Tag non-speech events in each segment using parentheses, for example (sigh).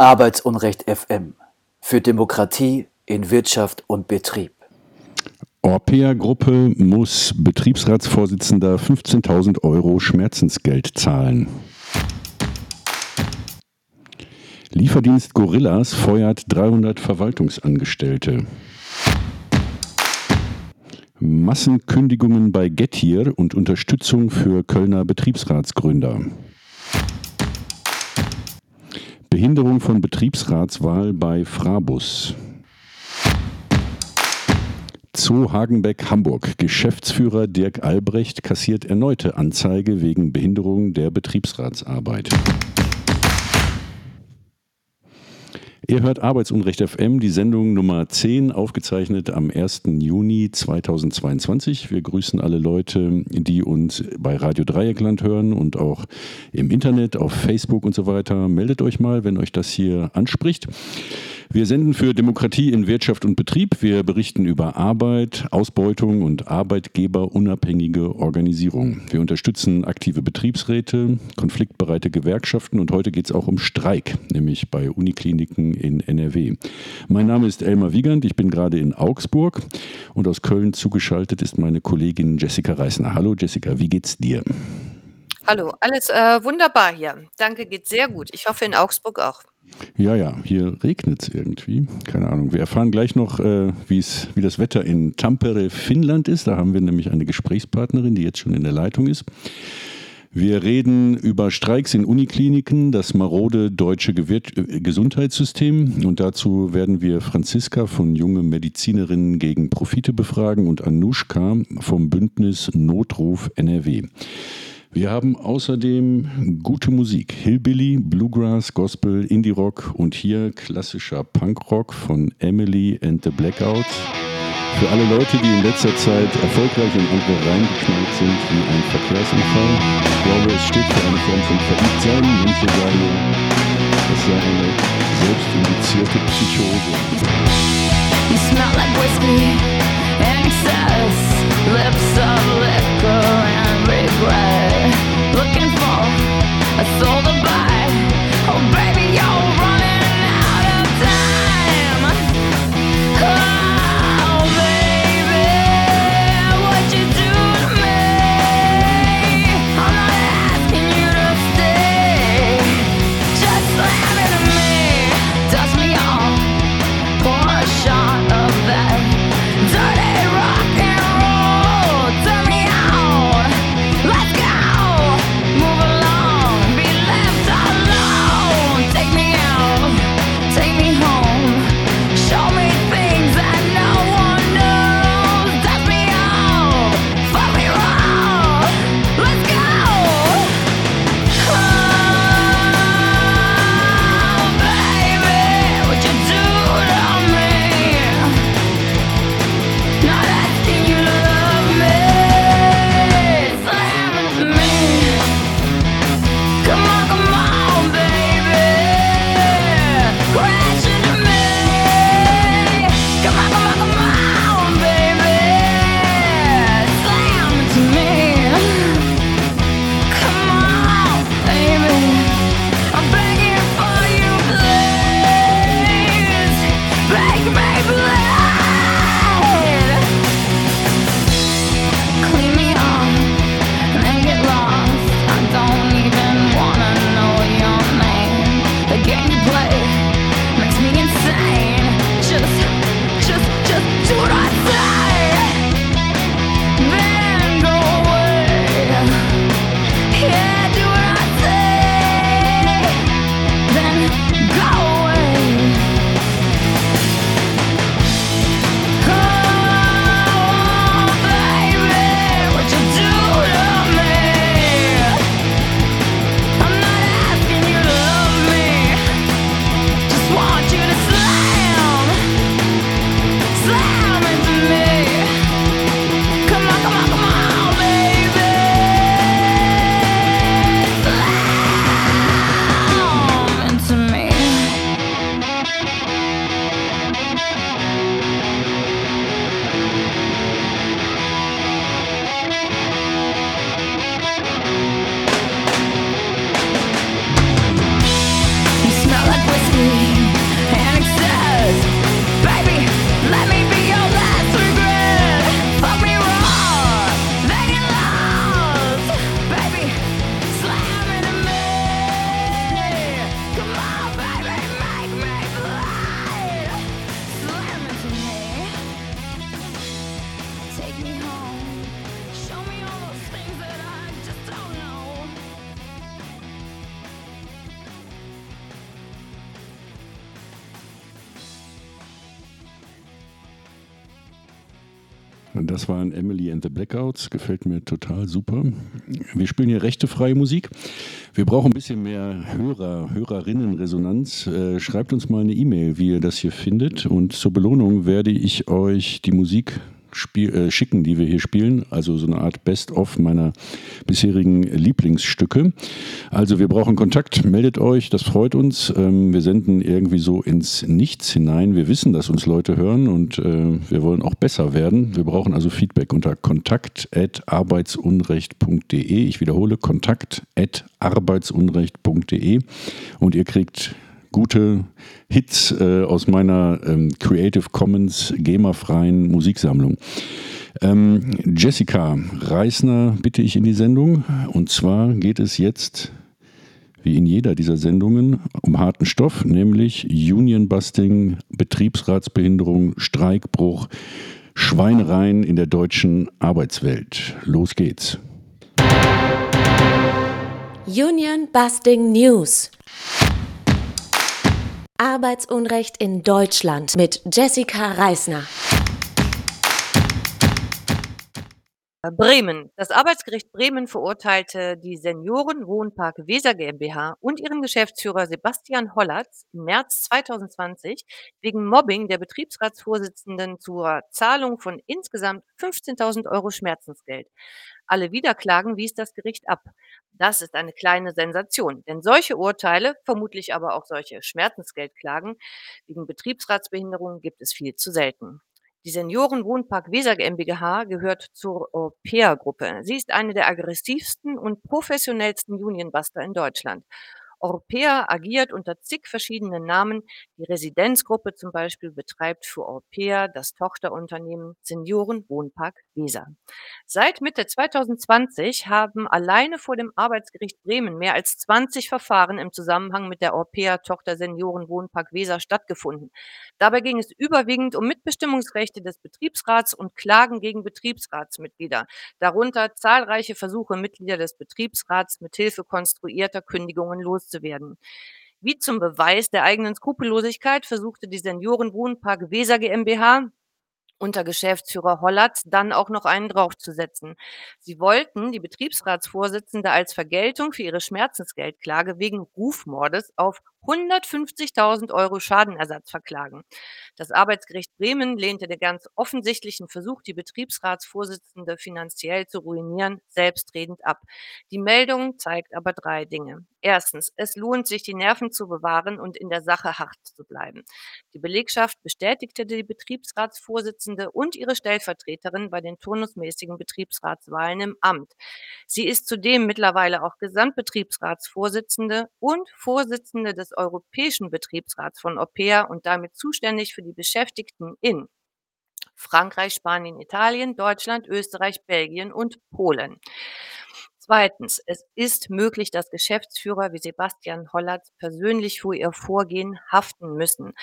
Arbeitsunrecht FM für Demokratie in Wirtschaft und Betrieb. Orpea-Gruppe muss Betriebsratsvorsitzender 15.000 Euro Schmerzensgeld zahlen. Lieferdienst Gorillas feuert 300 Verwaltungsangestellte. Massenkündigungen bei Gettier und Unterstützung für Kölner Betriebsratsgründer. Behinderung von Betriebsratswahl bei Frabus. Zoo Hagenbeck Hamburg. Geschäftsführer Dirk Albrecht kassiert erneute Anzeige wegen Behinderung der Betriebsratsarbeit. Ihr hört Arbeitsunrecht FM, die Sendung Nummer 10, aufgezeichnet am 1. Juni 2022. Wir grüßen alle Leute, die uns bei Radio Dreieckland hören und auch im Internet, auf Facebook und so weiter. Meldet euch mal, wenn euch das hier anspricht. Wir senden für Demokratie in Wirtschaft und Betrieb. Wir berichten über Arbeit, Ausbeutung und arbeitgeberunabhängige Organisierung. Wir unterstützen aktive Betriebsräte, konfliktbereite Gewerkschaften und heute geht es auch um Streik, nämlich bei Unikliniken in NRW. Mein Name ist Elmar Wiegand, ich bin gerade in Augsburg und aus Köln zugeschaltet ist meine Kollegin Jessica Reisner. Hallo Jessica, wie geht's dir? Hallo, alles äh, wunderbar hier. Danke, geht sehr gut. Ich hoffe in Augsburg auch. Ja, ja, hier regnet es irgendwie. Keine Ahnung. Wir erfahren gleich noch, äh, wie das Wetter in Tampere, Finnland ist. Da haben wir nämlich eine Gesprächspartnerin, die jetzt schon in der Leitung ist. Wir reden über Streiks in Unikliniken, das marode deutsche Gewir äh, Gesundheitssystem. Und dazu werden wir Franziska von Junge Medizinerinnen gegen Profite befragen und Anushka vom Bündnis Notruf NRW. Wir haben außerdem gute Musik. Hillbilly, Bluegrass, Gospel, Indie-Rock und hier klassischer Punkrock von Emily and the Blackouts. Für alle Leute, die in letzter Zeit erfolgreich in andere reingeknallt sind, wie ein Verkehrsunfall. Ich glaube, es steht für eine Form von Verliebtsein. Manche sagen, es sei eine selbstindizierte Psychose. You smell like whiskey and excess, lips of liquor regret. looking for a soul to buy. Oh, baby, Das waren Emily and the Blackouts. Gefällt mir total super. Wir spielen hier rechtefreie Musik. Wir brauchen ein bisschen mehr Hörer, Hörerinnenresonanz. Äh, schreibt uns mal eine E-Mail, wie ihr das hier findet. Und zur Belohnung werde ich euch die Musik spiel, äh, schicken, die wir hier spielen. Also so eine Art Best-of meiner bisherigen Lieblingsstücke. Also wir brauchen Kontakt, meldet euch, das freut uns. Ähm, wir senden irgendwie so ins Nichts hinein. Wir wissen, dass uns Leute hören und äh, wir wollen auch besser werden. Wir brauchen also Feedback unter kontakt.arbeitsunrecht.de. Ich wiederhole, kontakt.arbeitsunrecht.de und ihr kriegt gute Hits äh, aus meiner ähm, Creative Commons GEMA-freien Musiksammlung. Ähm, Jessica Reisner bitte ich in die Sendung. Und zwar geht es jetzt, wie in jeder dieser Sendungen, um harten Stoff, nämlich Union-Busting, Betriebsratsbehinderung, Streikbruch, Schweinereien in der deutschen Arbeitswelt. Los geht's. Union Busting News. Arbeitsunrecht in Deutschland mit Jessica Reisner. Bremen. Das Arbeitsgericht Bremen verurteilte die Seniorenwohnpark Weser GmbH und ihren Geschäftsführer Sebastian Hollatz im März 2020 wegen Mobbing der Betriebsratsvorsitzenden zur Zahlung von insgesamt 15.000 Euro Schmerzensgeld. Alle Wiederklagen wies das Gericht ab. Das ist eine kleine Sensation, denn solche Urteile, vermutlich aber auch solche Schmerzensgeldklagen wegen Betriebsratsbehinderung gibt es viel zu selten. Die Seniorenwohnpark Weser GmbH gehört zur Europäer-Gruppe. Sie ist eine der aggressivsten und professionellsten Unionbuster in Deutschland. Europäer agiert unter zig verschiedenen Namen. Die Residenzgruppe zum Beispiel betreibt für Europäer das Tochterunternehmen Seniorenwohnpark Weser. Seit Mitte 2020 haben alleine vor dem Arbeitsgericht Bremen mehr als 20 Verfahren im Zusammenhang mit der Europäer Tochter Seniorenwohnpark Weser stattgefunden. Dabei ging es überwiegend um Mitbestimmungsrechte des Betriebsrats und Klagen gegen Betriebsratsmitglieder, darunter zahlreiche Versuche, Mitglieder des Betriebsrats mit Hilfe konstruierter Kündigungen loszuwerden. Wie zum Beweis der eigenen Skrupellosigkeit versuchte die Seniorenwohnpark Weser GmbH unter Geschäftsführer Hollatz dann auch noch einen draufzusetzen. Sie wollten die Betriebsratsvorsitzende als Vergeltung für ihre Schmerzensgeldklage wegen Rufmordes auf 150.000 Euro Schadenersatz verklagen. Das Arbeitsgericht Bremen lehnte den ganz offensichtlichen Versuch, die Betriebsratsvorsitzende finanziell zu ruinieren, selbstredend ab. Die Meldung zeigt aber drei Dinge. Erstens, es lohnt sich, die Nerven zu bewahren und in der Sache hart zu bleiben. Die Belegschaft bestätigte die Betriebsratsvorsitzende und ihre Stellvertreterin bei den turnusmäßigen Betriebsratswahlen im Amt. Sie ist zudem mittlerweile auch Gesamtbetriebsratsvorsitzende und Vorsitzende des Europäischen Betriebsrats von OPEA und damit zuständig für die Beschäftigten in Frankreich, Spanien, Italien, Deutschland, Österreich, Belgien und Polen. Zweitens, es ist möglich, dass Geschäftsführer wie Sebastian Hollatz persönlich für ihr Vorgehen haften müssen.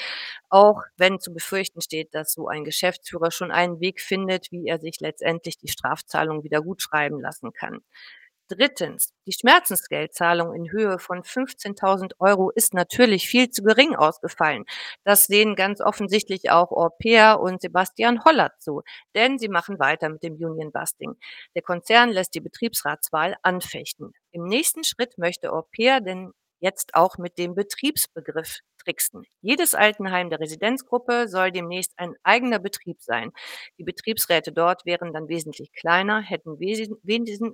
Auch wenn zu befürchten steht, dass so ein Geschäftsführer schon einen Weg findet, wie er sich letztendlich die Strafzahlung wieder gut schreiben lassen kann. Drittens, die Schmerzensgeldzahlung in Höhe von 15.000 Euro ist natürlich viel zu gering ausgefallen. Das sehen ganz offensichtlich auch Orpea und Sebastian Hollert so, denn sie machen weiter mit dem Union Busting. Der Konzern lässt die Betriebsratswahl anfechten. Im nächsten Schritt möchte Orpea denn jetzt auch mit dem Betriebsbegriff tricksten. Jedes Altenheim der Residenzgruppe soll demnächst ein eigener Betrieb sein. Die Betriebsräte dort wären dann wesentlich kleiner, hätten wesen,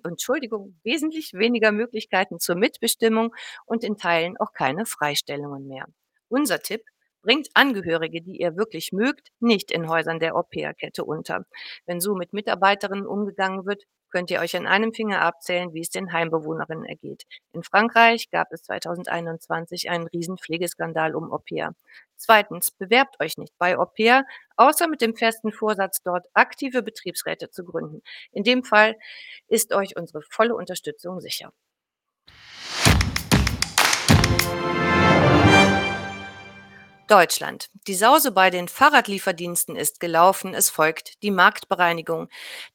Entschuldigung, wesentlich weniger Möglichkeiten zur Mitbestimmung und in Teilen auch keine Freistellungen mehr. Unser Tipp, bringt Angehörige, die ihr wirklich mögt, nicht in Häusern der Au-pair-Kette unter. Wenn so mit Mitarbeiterinnen umgegangen wird, könnt ihr euch an einem Finger abzählen, wie es den Heimbewohnerinnen ergeht. In Frankreich gab es 2021 einen riesen Pflegeskandal um Au-pair. Zweitens, bewerbt euch nicht bei Au-pair, außer mit dem festen Vorsatz, dort aktive Betriebsräte zu gründen. In dem Fall ist euch unsere volle Unterstützung sicher. Deutschland. Die Sause bei den Fahrradlieferdiensten ist gelaufen. Es folgt die Marktbereinigung.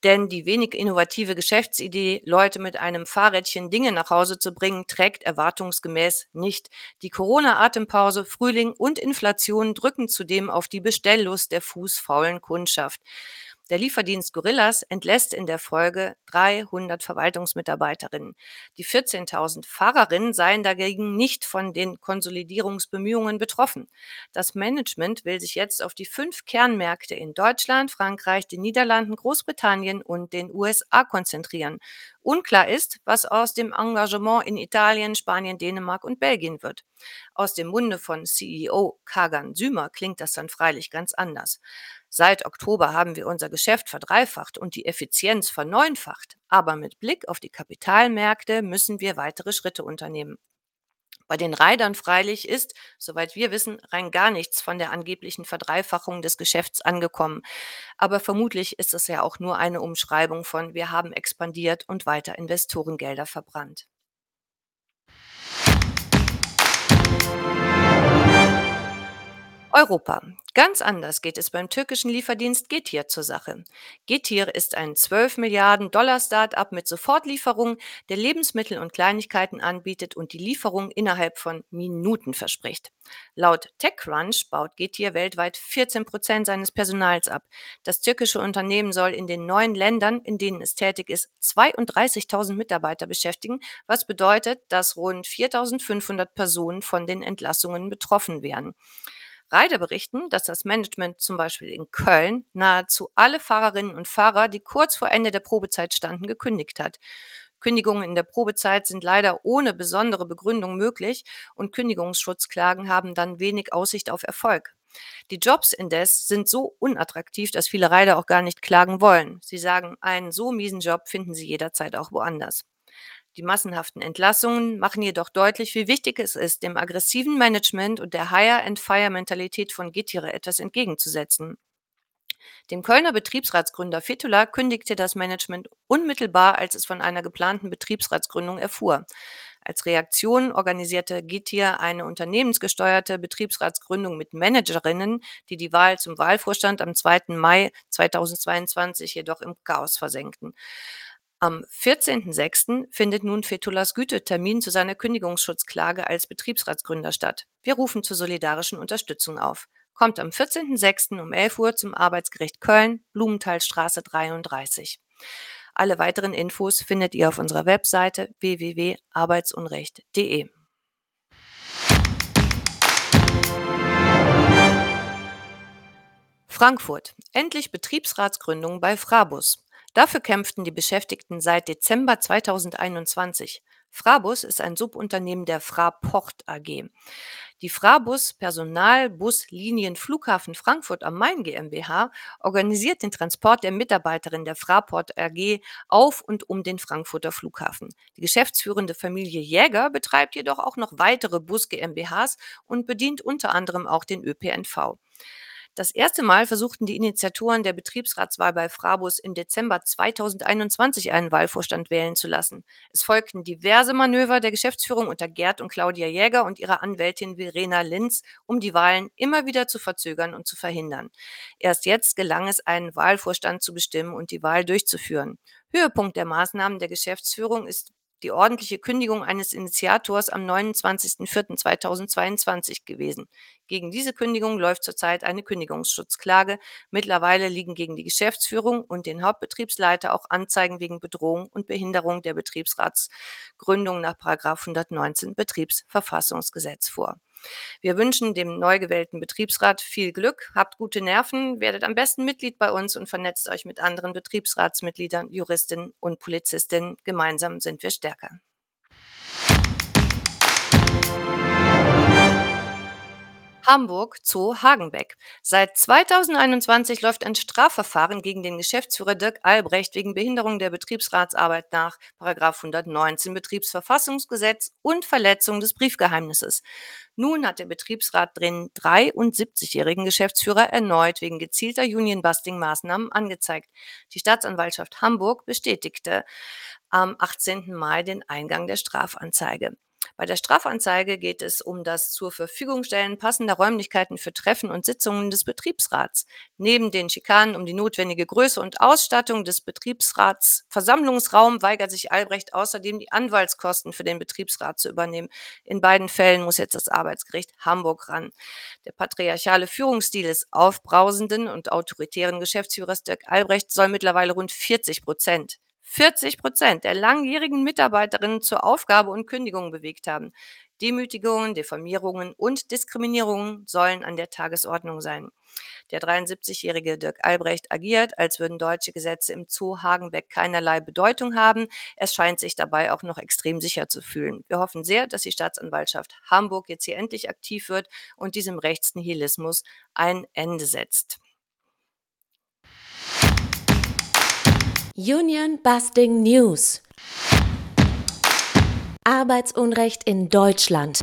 Denn die wenig innovative Geschäftsidee, Leute mit einem Fahrrädchen Dinge nach Hause zu bringen, trägt erwartungsgemäß nicht. Die Corona-Atempause, Frühling und Inflation drücken zudem auf die Bestelllust der fußfaulen Kundschaft. Der Lieferdienst Gorillas entlässt in der Folge 300 Verwaltungsmitarbeiterinnen. Die 14.000 Fahrerinnen seien dagegen nicht von den Konsolidierungsbemühungen betroffen. Das Management will sich jetzt auf die fünf Kernmärkte in Deutschland, Frankreich, den Niederlanden, Großbritannien und den USA konzentrieren. Unklar ist, was aus dem Engagement in Italien, Spanien, Dänemark und Belgien wird. Aus dem Munde von CEO Kagan Sümer klingt das dann freilich ganz anders. Seit Oktober haben wir unser Geschäft verdreifacht und die Effizienz verneunfacht. Aber mit Blick auf die Kapitalmärkte müssen wir weitere Schritte unternehmen. Bei den Reitern freilich ist, soweit wir wissen, rein gar nichts von der angeblichen Verdreifachung des Geschäfts angekommen. Aber vermutlich ist es ja auch nur eine Umschreibung von wir haben expandiert und weiter Investorengelder verbrannt. Europa. Ganz anders geht es beim türkischen Lieferdienst Getir zur Sache. Getir ist ein 12 Milliarden Dollar Start-up mit Sofortlieferung, der Lebensmittel und Kleinigkeiten anbietet und die Lieferung innerhalb von Minuten verspricht. Laut TechCrunch baut Getir weltweit 14 Prozent seines Personals ab. Das türkische Unternehmen soll in den neuen Ländern, in denen es tätig ist, 32.000 Mitarbeiter beschäftigen, was bedeutet, dass rund 4.500 Personen von den Entlassungen betroffen wären. Reiter berichten, dass das Management zum Beispiel in Köln nahezu alle Fahrerinnen und Fahrer, die kurz vor Ende der Probezeit standen, gekündigt hat. Kündigungen in der Probezeit sind leider ohne besondere Begründung möglich und Kündigungsschutzklagen haben dann wenig Aussicht auf Erfolg. Die Jobs indes sind so unattraktiv, dass viele Reiter auch gar nicht klagen wollen. Sie sagen, einen so miesen Job finden sie jederzeit auch woanders. Die massenhaften Entlassungen machen jedoch deutlich, wie wichtig es ist, dem aggressiven Management und der Hire-and-Fire-Mentalität von Gitire etwas entgegenzusetzen. Dem Kölner Betriebsratsgründer Fetula kündigte das Management unmittelbar, als es von einer geplanten Betriebsratsgründung erfuhr. Als Reaktion organisierte Gitir eine unternehmensgesteuerte Betriebsratsgründung mit Managerinnen, die die Wahl zum Wahlvorstand am 2. Mai 2022 jedoch im Chaos versenkten. Am 14.06. findet nun Fetulas Güte Termin zu seiner Kündigungsschutzklage als Betriebsratsgründer statt. Wir rufen zur solidarischen Unterstützung auf. Kommt am 14.06. um 11 Uhr zum Arbeitsgericht Köln, Blumenthalstraße 33. Alle weiteren Infos findet ihr auf unserer Webseite www.arbeitsunrecht.de. Frankfurt. Endlich Betriebsratsgründung bei Frabus. Dafür kämpften die Beschäftigten seit Dezember 2021. Frabus ist ein Subunternehmen der Fraport AG. Die Frabus Personalbuslinien Flughafen Frankfurt am Main GmbH organisiert den Transport der Mitarbeiterin der Fraport AG auf und um den Frankfurter Flughafen. Die geschäftsführende Familie Jäger betreibt jedoch auch noch weitere Bus GmbHs und bedient unter anderem auch den ÖPNV. Das erste Mal versuchten die Initiatoren der Betriebsratswahl bei Frabus im Dezember 2021 einen Wahlvorstand wählen zu lassen. Es folgten diverse Manöver der Geschäftsführung unter Gerd und Claudia Jäger und ihrer Anwältin Verena Linz, um die Wahlen immer wieder zu verzögern und zu verhindern. Erst jetzt gelang es, einen Wahlvorstand zu bestimmen und die Wahl durchzuführen. Höhepunkt der Maßnahmen der Geschäftsführung ist die ordentliche Kündigung eines Initiators am 29.04.2022 gewesen. Gegen diese Kündigung läuft zurzeit eine Kündigungsschutzklage. Mittlerweile liegen gegen die Geschäftsführung und den Hauptbetriebsleiter auch Anzeigen wegen Bedrohung und Behinderung der Betriebsratsgründung nach 119 Betriebsverfassungsgesetz vor. Wir wünschen dem neu gewählten Betriebsrat viel Glück, habt gute Nerven, werdet am besten Mitglied bei uns und vernetzt euch mit anderen Betriebsratsmitgliedern, Juristinnen und Polizistinnen. Gemeinsam sind wir stärker. Hamburg Zoo Hagenbeck. Seit 2021 läuft ein Strafverfahren gegen den Geschäftsführer Dirk Albrecht wegen Behinderung der Betriebsratsarbeit nach 119 Betriebsverfassungsgesetz und Verletzung des Briefgeheimnisses. Nun hat der Betriebsrat den 73-jährigen Geschäftsführer erneut wegen gezielter Union-Busting-Maßnahmen angezeigt. Die Staatsanwaltschaft Hamburg bestätigte am 18. Mai den Eingang der Strafanzeige. Bei der Strafanzeige geht es um das zur Verfügung stellen passender Räumlichkeiten für Treffen und Sitzungen des Betriebsrats. Neben den Schikanen um die notwendige Größe und Ausstattung des Betriebsrats Versammlungsraum weigert sich Albrecht außerdem die Anwaltskosten für den Betriebsrat zu übernehmen. In beiden Fällen muss jetzt das Arbeitsgericht Hamburg ran. Der patriarchale Führungsstil des aufbrausenden und autoritären Geschäftsführers Dirk Albrecht soll mittlerweile rund 40 Prozent 40 Prozent der langjährigen Mitarbeiterinnen zur Aufgabe und Kündigung bewegt haben. Demütigungen, Diffamierungen und Diskriminierungen sollen an der Tagesordnung sein. Der 73-jährige Dirk Albrecht agiert, als würden deutsche Gesetze im Zoo Hagenbeck keinerlei Bedeutung haben. Es scheint sich dabei auch noch extrem sicher zu fühlen. Wir hoffen sehr, dass die Staatsanwaltschaft Hamburg jetzt hier endlich aktiv wird und diesem Rechtsnihilismus ein Ende setzt. Union Busting News. Arbeitsunrecht in Deutschland.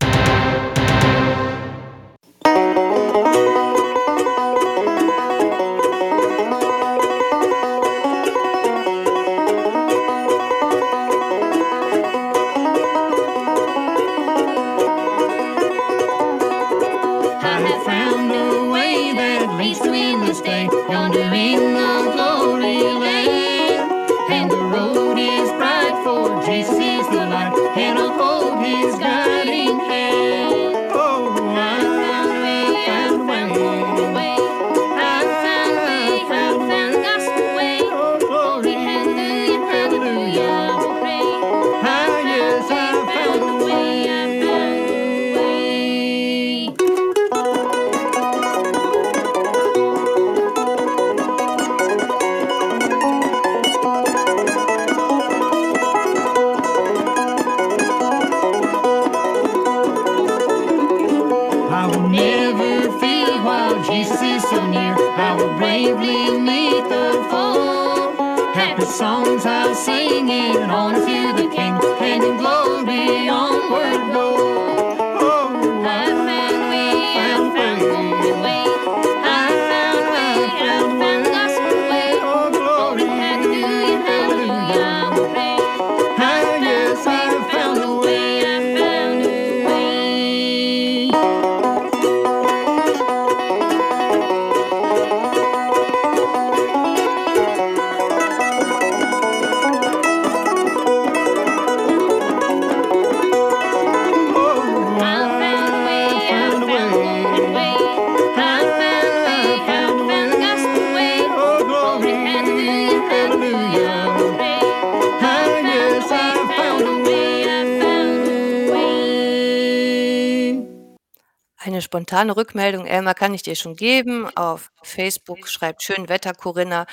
Spontane Rückmeldung, Elmar, kann ich dir schon geben. Auf Facebook schreibt schön Wetter Corinna.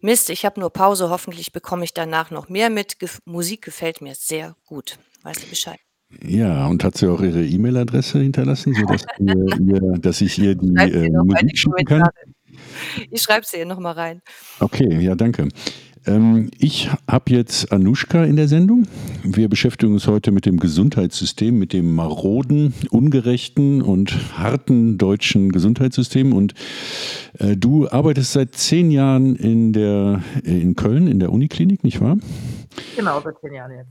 Mist, ich habe nur Pause. Hoffentlich bekomme ich danach noch mehr mit. Ge Musik gefällt mir sehr gut. Weißt du Bescheid? Ja, und hat sie auch ihre E-Mail-Adresse hinterlassen, sodass (laughs) ihr, dass ich ihr die äh, Musik schicken kann? Ich schreibe sie ihr nochmal rein. Okay, ja, danke. Ähm, ich habe jetzt Anushka in der Sendung. Wir beschäftigen uns heute mit dem Gesundheitssystem, mit dem maroden, ungerechten und harten deutschen Gesundheitssystem. Und äh, du arbeitest seit zehn Jahren in, der, in Köln, in der Uniklinik, nicht wahr? Genau, seit zehn Jahren jetzt.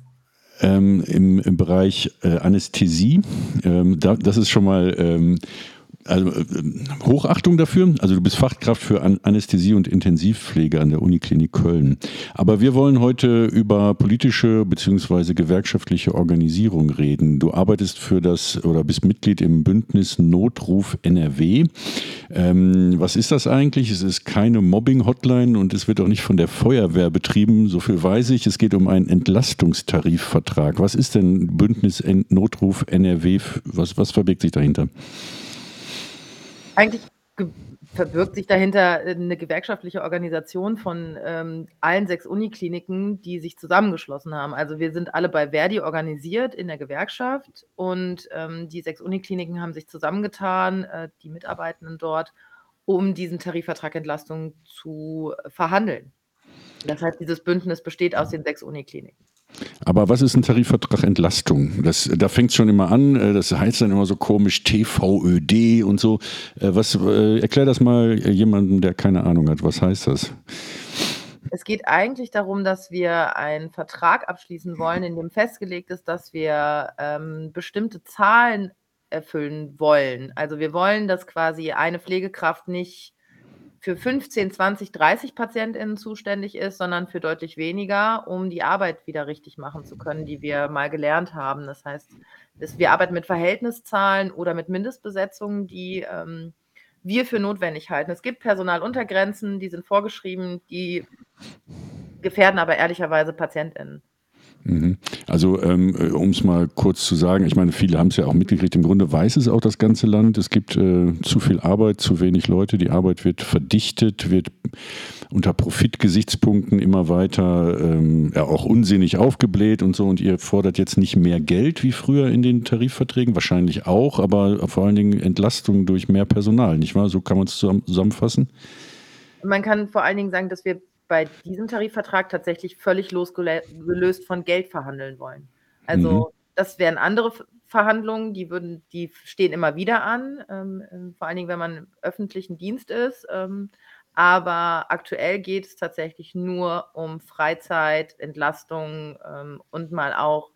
Ähm, im, im, Bereich äh, Anästhesie. Ähm, da, das ist schon mal ähm, also, äh, Hochachtung dafür. Also du bist Fachkraft für Anästhesie und Intensivpflege an der Uniklinik Köln. Aber wir wollen heute über politische bzw. gewerkschaftliche Organisierung reden. Du arbeitest für das oder bist Mitglied im Bündnis Notruf NRW. Ähm, was ist das eigentlich? Es ist keine Mobbing-Hotline und es wird auch nicht von der Feuerwehr betrieben. So viel weiß ich. Es geht um einen Entlastungstarifvertrag. Was ist denn Bündnis Notruf NRW? Was, was verbirgt sich dahinter? Eigentlich verbirgt sich dahinter eine gewerkschaftliche Organisation von ähm, allen sechs Unikliniken, die sich zusammengeschlossen haben. Also wir sind alle bei Verdi organisiert in der Gewerkschaft und ähm, die sechs Unikliniken haben sich zusammengetan, äh, die Mitarbeitenden dort, um diesen Tarifvertrag Entlastung zu verhandeln. Das heißt, dieses Bündnis besteht aus den sechs Unikliniken. Aber was ist ein Tarifvertrag Entlastung? Das, da fängt es schon immer an, äh, das heißt dann immer so komisch TVÖD und so. Äh, was, äh, erklär das mal jemandem, der keine Ahnung hat. Was heißt das? Es geht eigentlich darum, dass wir einen Vertrag abschließen wollen, in dem festgelegt ist, dass wir ähm, bestimmte Zahlen erfüllen wollen. Also wir wollen, dass quasi eine Pflegekraft nicht für 15, 20, 30 PatientInnen zuständig ist, sondern für deutlich weniger, um die Arbeit wieder richtig machen zu können, die wir mal gelernt haben. Das heißt, wir arbeiten mit Verhältniszahlen oder mit Mindestbesetzungen, die ähm, wir für notwendig halten. Es gibt Personaluntergrenzen, die sind vorgeschrieben, die gefährden aber ehrlicherweise PatientInnen. Mhm. Also ähm, äh, um es mal kurz zu sagen, ich meine, viele haben es ja auch mitgekriegt, im Grunde weiß es auch das ganze Land, es gibt äh, zu viel Arbeit, zu wenig Leute, die Arbeit wird verdichtet, wird unter Profitgesichtspunkten immer weiter ähm, ja, auch unsinnig aufgebläht und so und ihr fordert jetzt nicht mehr Geld wie früher in den Tarifverträgen, wahrscheinlich auch, aber vor allen Dingen Entlastung durch mehr Personal, nicht wahr? So kann man es zusammenfassen? Man kann vor allen Dingen sagen, dass wir bei diesem Tarifvertrag tatsächlich völlig losgelöst von Geld verhandeln wollen. Also mhm. das wären andere Verhandlungen, die würden, die stehen immer wieder an, ähm, ähm, vor allen Dingen, wenn man im öffentlichen Dienst ist. Ähm, aber aktuell geht es tatsächlich nur um Freizeit, Entlastung ähm, und mal auch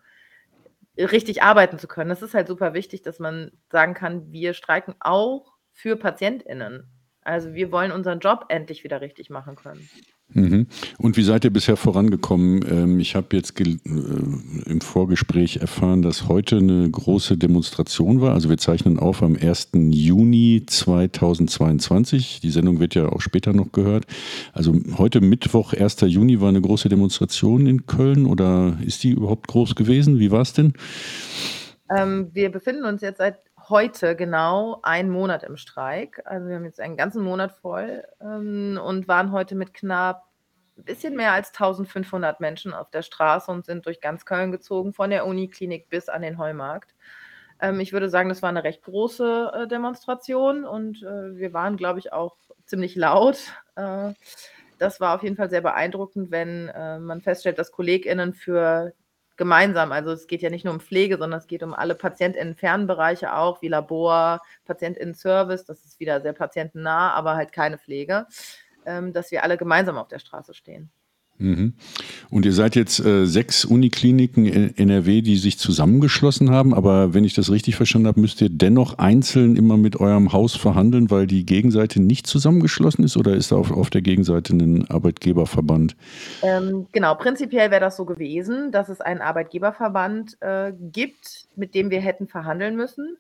richtig arbeiten zu können. Das ist halt super wichtig, dass man sagen kann, wir streiken auch für PatientInnen. Also wir wollen unseren Job endlich wieder richtig machen können. Mhm. Und wie seid ihr bisher vorangekommen? Ähm, ich habe jetzt äh, im Vorgespräch erfahren, dass heute eine große Demonstration war. Also wir zeichnen auf am 1. Juni 2022. Die Sendung wird ja auch später noch gehört. Also heute Mittwoch, 1. Juni, war eine große Demonstration in Köln oder ist die überhaupt groß gewesen? Wie war es denn? Ähm, wir befinden uns jetzt seit heute genau einen Monat im Streik. Also wir haben jetzt einen ganzen Monat voll ähm, und waren heute mit knapp ein bisschen mehr als 1500 Menschen auf der Straße und sind durch ganz Köln gezogen, von der Uniklinik bis an den Heumarkt. Ähm, ich würde sagen, das war eine recht große äh, Demonstration und äh, wir waren, glaube ich, auch ziemlich laut. Äh, das war auf jeden Fall sehr beeindruckend, wenn äh, man feststellt, dass KollegInnen für gemeinsam. Also es geht ja nicht nur um Pflege, sondern es geht um alle Patientinnen-Fernbereiche auch, wie Labor, Patientinnen-Service, das ist wieder sehr patientennah, aber halt keine Pflege, ähm, dass wir alle gemeinsam auf der Straße stehen. Mhm. Und ihr seid jetzt äh, sechs Unikliniken in NRW, die sich zusammengeschlossen haben, aber wenn ich das richtig verstanden habe, müsst ihr dennoch einzeln immer mit eurem Haus verhandeln, weil die Gegenseite nicht zusammengeschlossen ist oder ist da auf, auf der Gegenseite ein Arbeitgeberverband? Ähm, genau, prinzipiell wäre das so gewesen, dass es einen Arbeitgeberverband äh, gibt, mit dem wir hätten verhandeln müssen,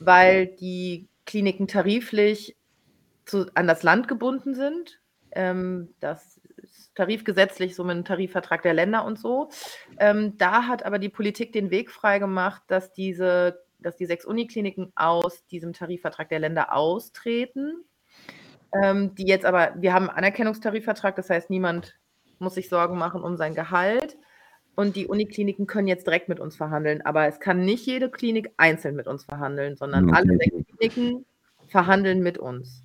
weil die Kliniken tariflich zu, an das Land gebunden sind. Ähm, das tarifgesetzlich, so mit einem Tarifvertrag der Länder und so. Ähm, da hat aber die Politik den Weg freigemacht, dass diese, dass die sechs Unikliniken aus diesem Tarifvertrag der Länder austreten. Ähm, die jetzt aber, wir haben einen Anerkennungstarifvertrag, das heißt, niemand muss sich Sorgen machen um sein Gehalt. Und die Unikliniken können jetzt direkt mit uns verhandeln. Aber es kann nicht jede Klinik einzeln mit uns verhandeln, sondern okay. alle sechs Kliniken verhandeln mit uns.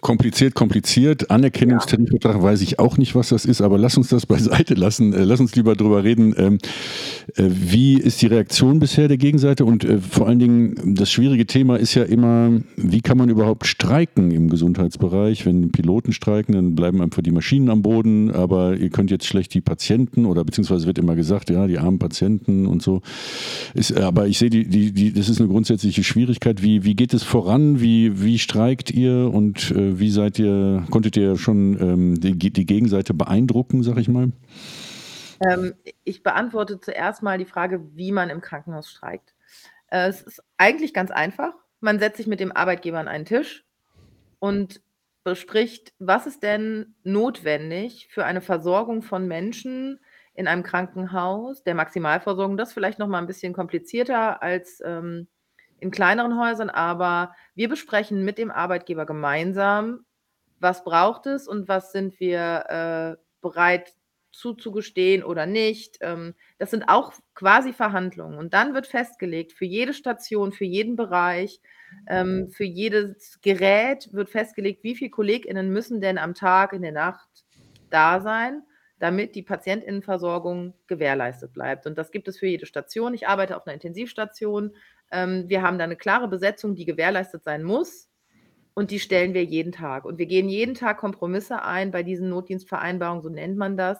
Kompliziert, kompliziert. Anerkennungstarifvertrag ja. weiß ich auch nicht, was das ist, aber lass uns das beiseite lassen. Äh, lass uns lieber drüber reden. Ähm, äh, wie ist die Reaktion bisher der Gegenseite? Und äh, vor allen Dingen, das schwierige Thema ist ja immer, wie kann man überhaupt streiken im Gesundheitsbereich? Wenn Piloten streiken, dann bleiben einfach die Maschinen am Boden, aber ihr könnt jetzt schlecht die Patienten oder beziehungsweise wird immer gesagt, ja, die armen Patienten und so. Ist, aber ich sehe, die, die, die, das ist eine grundsätzliche Schwierigkeit. Wie, wie geht es voran? Wie, wie streikt ihr und wie seid ihr, konntet ihr schon ähm, die, die, Gegenseite beeindrucken, sag ich mal? Ähm, ich beantworte zuerst mal die Frage, wie man im Krankenhaus streikt. Äh, es ist eigentlich ganz einfach. Man setzt sich mit dem Arbeitgeber an einen Tisch und bespricht, was ist denn notwendig für eine Versorgung von Menschen in einem Krankenhaus, der Maximalversorgung. Das ist vielleicht noch mal ein bisschen komplizierter als ähm, in kleineren Häusern, aber wir besprechen mit dem Arbeitgeber gemeinsam, was braucht es und was sind wir äh, bereit zuzugestehen oder nicht. Ähm, das sind auch quasi Verhandlungen. Und dann wird festgelegt, für jede Station, für jeden Bereich, ähm, für jedes Gerät wird festgelegt, wie viele KollegInnen müssen denn am Tag, in der Nacht da sein, damit die Patientinnenversorgung gewährleistet bleibt. Und das gibt es für jede Station. Ich arbeite auf einer Intensivstation. Ähm, wir haben da eine klare Besetzung, die gewährleistet sein muss. und die stellen wir jeden Tag. Und wir gehen jeden Tag Kompromisse ein bei diesen Notdienstvereinbarungen, so nennt man das,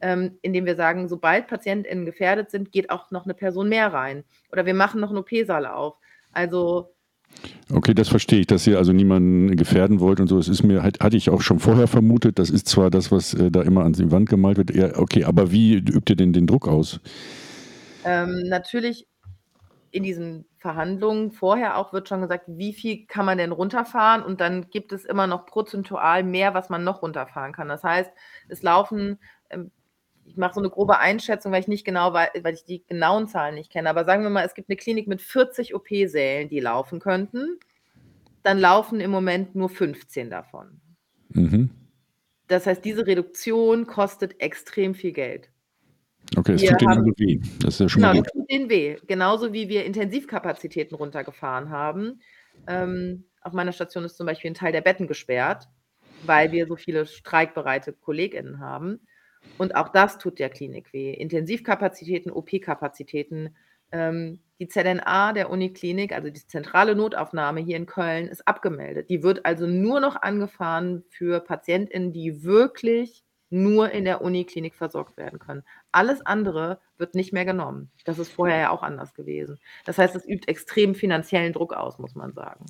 ähm, indem wir sagen, sobald PatientInnen gefährdet sind, geht auch noch eine Person mehr rein. Oder wir machen noch einen OP-Saal auf. Also Okay, das verstehe ich, dass ihr also niemanden gefährden wollt und so. Es ist mir, hatte ich auch schon vorher vermutet. Das ist zwar das, was äh, da immer an die Wand gemalt wird. Ja, okay, aber wie übt ihr denn den Druck aus? Ähm, natürlich in diesen Verhandlungen vorher auch wird schon gesagt, wie viel kann man denn runterfahren und dann gibt es immer noch prozentual mehr, was man noch runterfahren kann. Das heißt, es laufen ähm, ich mache so eine grobe Einschätzung, weil ich nicht genau weiß, weil ich die genauen Zahlen nicht kenne. Aber sagen wir mal, es gibt eine Klinik mit 40 OP-Sälen, die laufen könnten. Dann laufen im Moment nur 15 davon. Mhm. Das heißt, diese Reduktion kostet extrem viel Geld. Okay, es wir tut denen also weh. Das ist ja schon genau, mal gut. es tut denen weh. Genauso wie wir Intensivkapazitäten runtergefahren haben. Ähm, auf meiner Station ist zum Beispiel ein Teil der Betten gesperrt, weil wir so viele streikbereite KollegInnen haben. Und auch das tut der Klinik weh. Intensivkapazitäten, OP-Kapazitäten. Ähm, die ZNA der Uniklinik, also die zentrale Notaufnahme hier in Köln, ist abgemeldet. Die wird also nur noch angefahren für PatientInnen, die wirklich nur in der Uniklinik versorgt werden können. Alles andere wird nicht mehr genommen. Das ist vorher ja auch anders gewesen. Das heißt, es übt extrem finanziellen Druck aus, muss man sagen.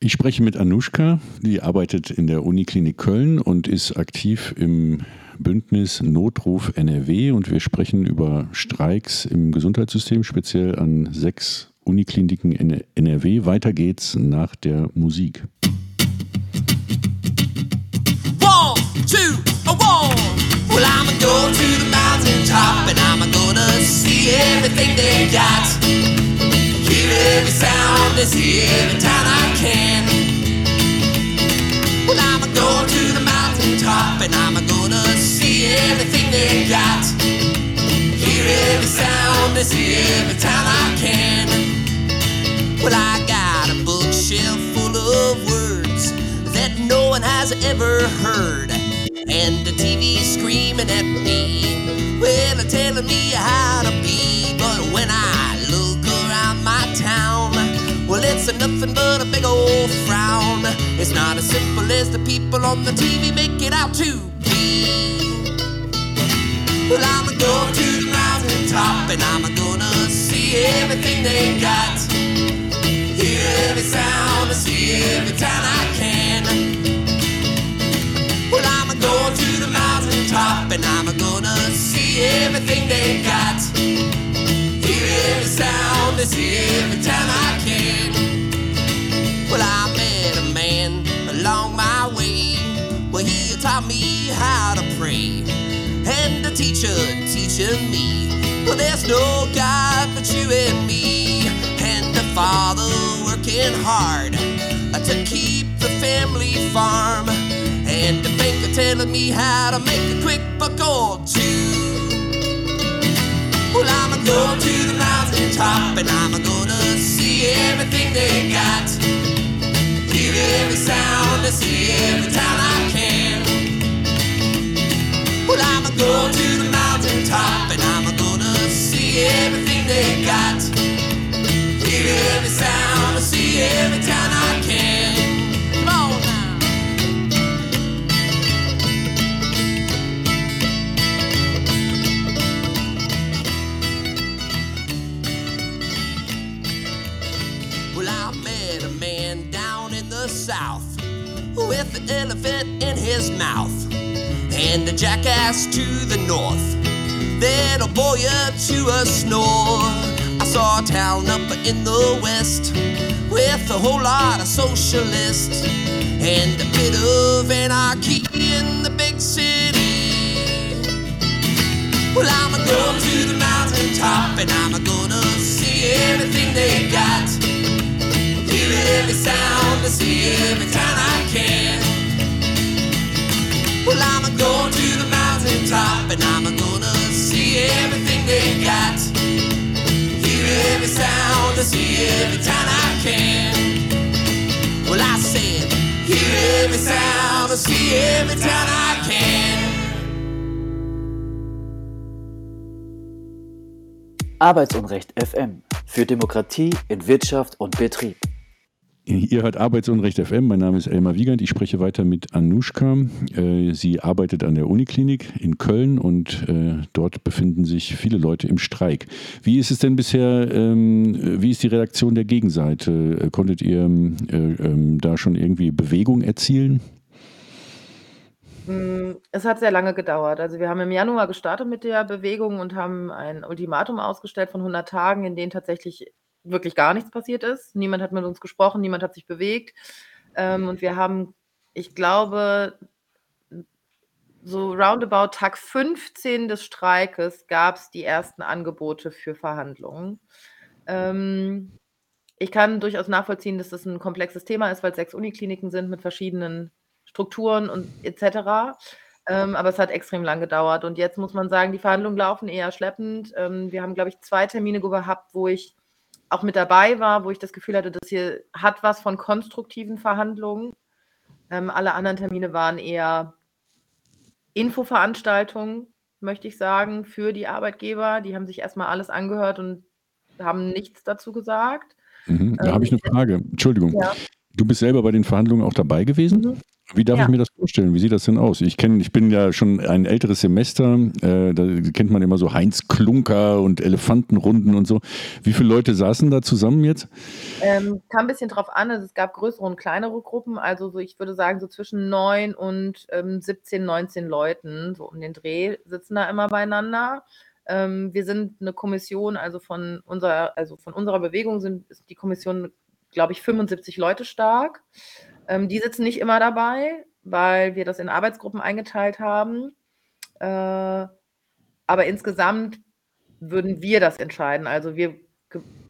Ich spreche mit Anushka, die arbeitet in der Uniklinik Köln und ist aktiv im Bündnis Notruf NRW und wir sprechen über Streiks im Gesundheitssystem, speziell an sechs Unikliniken in NRW. Weiter geht's nach der Musik. Top and I'm gonna go everything they got. Hear every sound, see every time I can. Well, I got a bookshelf full of words that no one has ever heard. And the TV screaming at me, well, telling me how to be. But when I look around my town, well, it's nothing but a big old frown. It's not as simple as the people on the TV make it out to be. Well, I'm to go to the mountain top and I'm gonna see everything they got. Hear every sound, see every time I can. Well, I'm to go to the mountain top and I'm gonna see everything they got. Hear every sound, see every time I teacher teaching me, well, there's no God but you and me. And the father working hard uh, to keep the family farm. And the banker telling me how to make a quick buck or two. Well, I'm a going to go to the mountain top and I'm a gonna see everything they got Hear every sound, to see every time I can. Go to the mountain top and I'm gonna see everything they got. Hear every sound, to see every time I can. Come on now. Well, I met a man down in the south with an elephant in his mouth and the jackass to the north. That'll bore you to a snore. I saw a town up in the west with a whole lot of socialists and a bit of anarchy in the big city. Well, I'm going to go to the mountain top and I'm gonna see everything they got. Hear every sound, see every time I can. Well, I'm going to the mountain top and I'm gonna see everything they got. Hear every sound, to see every time I can. Well, I said, hear every sound, to see every time I can. Arbeitsunrecht FM für Demokratie in Wirtschaft und Betrieb. Ihr hört Arbeitsunrecht FM. Mein Name ist Elmar Wiegand. Ich spreche weiter mit Anushka. Äh, sie arbeitet an der Uniklinik in Köln und äh, dort befinden sich viele Leute im Streik. Wie ist es denn bisher, ähm, wie ist die Reaktion der Gegenseite? Konntet ihr äh, ähm, da schon irgendwie Bewegung erzielen? Hm, es hat sehr lange gedauert. Also, wir haben im Januar gestartet mit der Bewegung und haben ein Ultimatum ausgestellt von 100 Tagen, in denen tatsächlich wirklich gar nichts passiert ist. Niemand hat mit uns gesprochen, niemand hat sich bewegt. Ähm, und wir haben, ich glaube, so roundabout Tag 15 des Streikes gab es die ersten Angebote für Verhandlungen. Ähm, ich kann durchaus nachvollziehen, dass das ein komplexes Thema ist, weil es sechs Unikliniken sind mit verschiedenen Strukturen und etc. Ähm, aber es hat extrem lang gedauert. Und jetzt muss man sagen, die Verhandlungen laufen eher schleppend. Ähm, wir haben, glaube ich, zwei Termine gehabt, wo ich auch mit dabei war, wo ich das Gefühl hatte, das hier hat was von konstruktiven Verhandlungen. Ähm, alle anderen Termine waren eher Infoveranstaltungen, möchte ich sagen, für die Arbeitgeber. Die haben sich erstmal alles angehört und haben nichts dazu gesagt. Mhm, da ähm, habe ich eine Frage. Entschuldigung. Ja. Du bist selber bei den Verhandlungen auch dabei gewesen? Mhm. Wie darf ja. ich mir das vorstellen? Wie sieht das denn aus? Ich kenne, ich bin ja schon ein älteres Semester, äh, da kennt man immer so Heinz Klunker und Elefantenrunden und so. Wie viele Leute saßen da zusammen jetzt? Ähm, kam ein bisschen drauf an, also es gab größere und kleinere Gruppen, also so, ich würde sagen, so zwischen 9 und ähm, 17, 19 Leuten, so um den Dreh, sitzen da immer beieinander. Ähm, wir sind eine Kommission, also von unserer, also von unserer Bewegung sind ist die Kommission, glaube ich, 75 Leute stark. Ähm, die sitzen nicht immer dabei, weil wir das in Arbeitsgruppen eingeteilt haben. Äh, aber insgesamt würden wir das entscheiden, also wir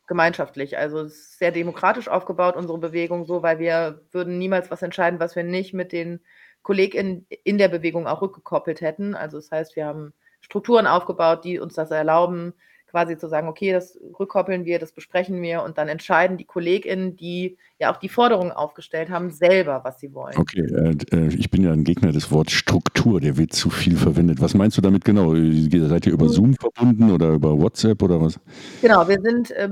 gemeinschaftlich. Also es ist sehr demokratisch aufgebaut, unsere Bewegung so, weil wir würden niemals was entscheiden, was wir nicht mit den KollegInnen in der Bewegung auch rückgekoppelt hätten. Also das heißt, wir haben Strukturen aufgebaut, die uns das erlauben, quasi zu sagen, okay, das rückkoppeln wir, das besprechen wir und dann entscheiden die KollegInnen, die ja auch die Forderungen aufgestellt haben, selber, was sie wollen. Okay, äh, äh ich bin ja ein Gegner des Wortes Struktur, der wird zu viel verwendet. Was meinst du damit genau? Seid ihr über mhm. Zoom verbunden oder über WhatsApp oder was? Genau, wir sind äh,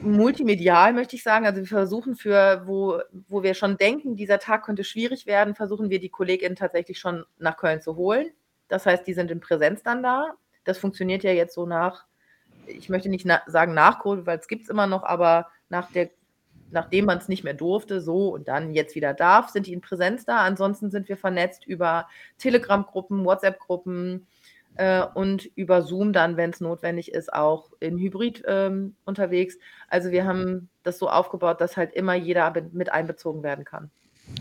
multimedial, möchte ich sagen. Also wir versuchen für, wo, wo wir schon denken, dieser Tag könnte schwierig werden, versuchen wir die KollegInnen tatsächlich schon nach Köln zu holen. Das heißt, die sind in Präsenz dann da. Das funktioniert ja jetzt so nach ich möchte nicht na sagen nach Covid, weil es gibt es immer noch, aber nach der, nachdem man es nicht mehr durfte, so und dann jetzt wieder darf, sind die in Präsenz da. Ansonsten sind wir vernetzt über Telegram-Gruppen, WhatsApp-Gruppen äh, und über Zoom dann, wenn es notwendig ist, auch in Hybrid ähm, unterwegs. Also wir haben das so aufgebaut, dass halt immer jeder mit einbezogen werden kann.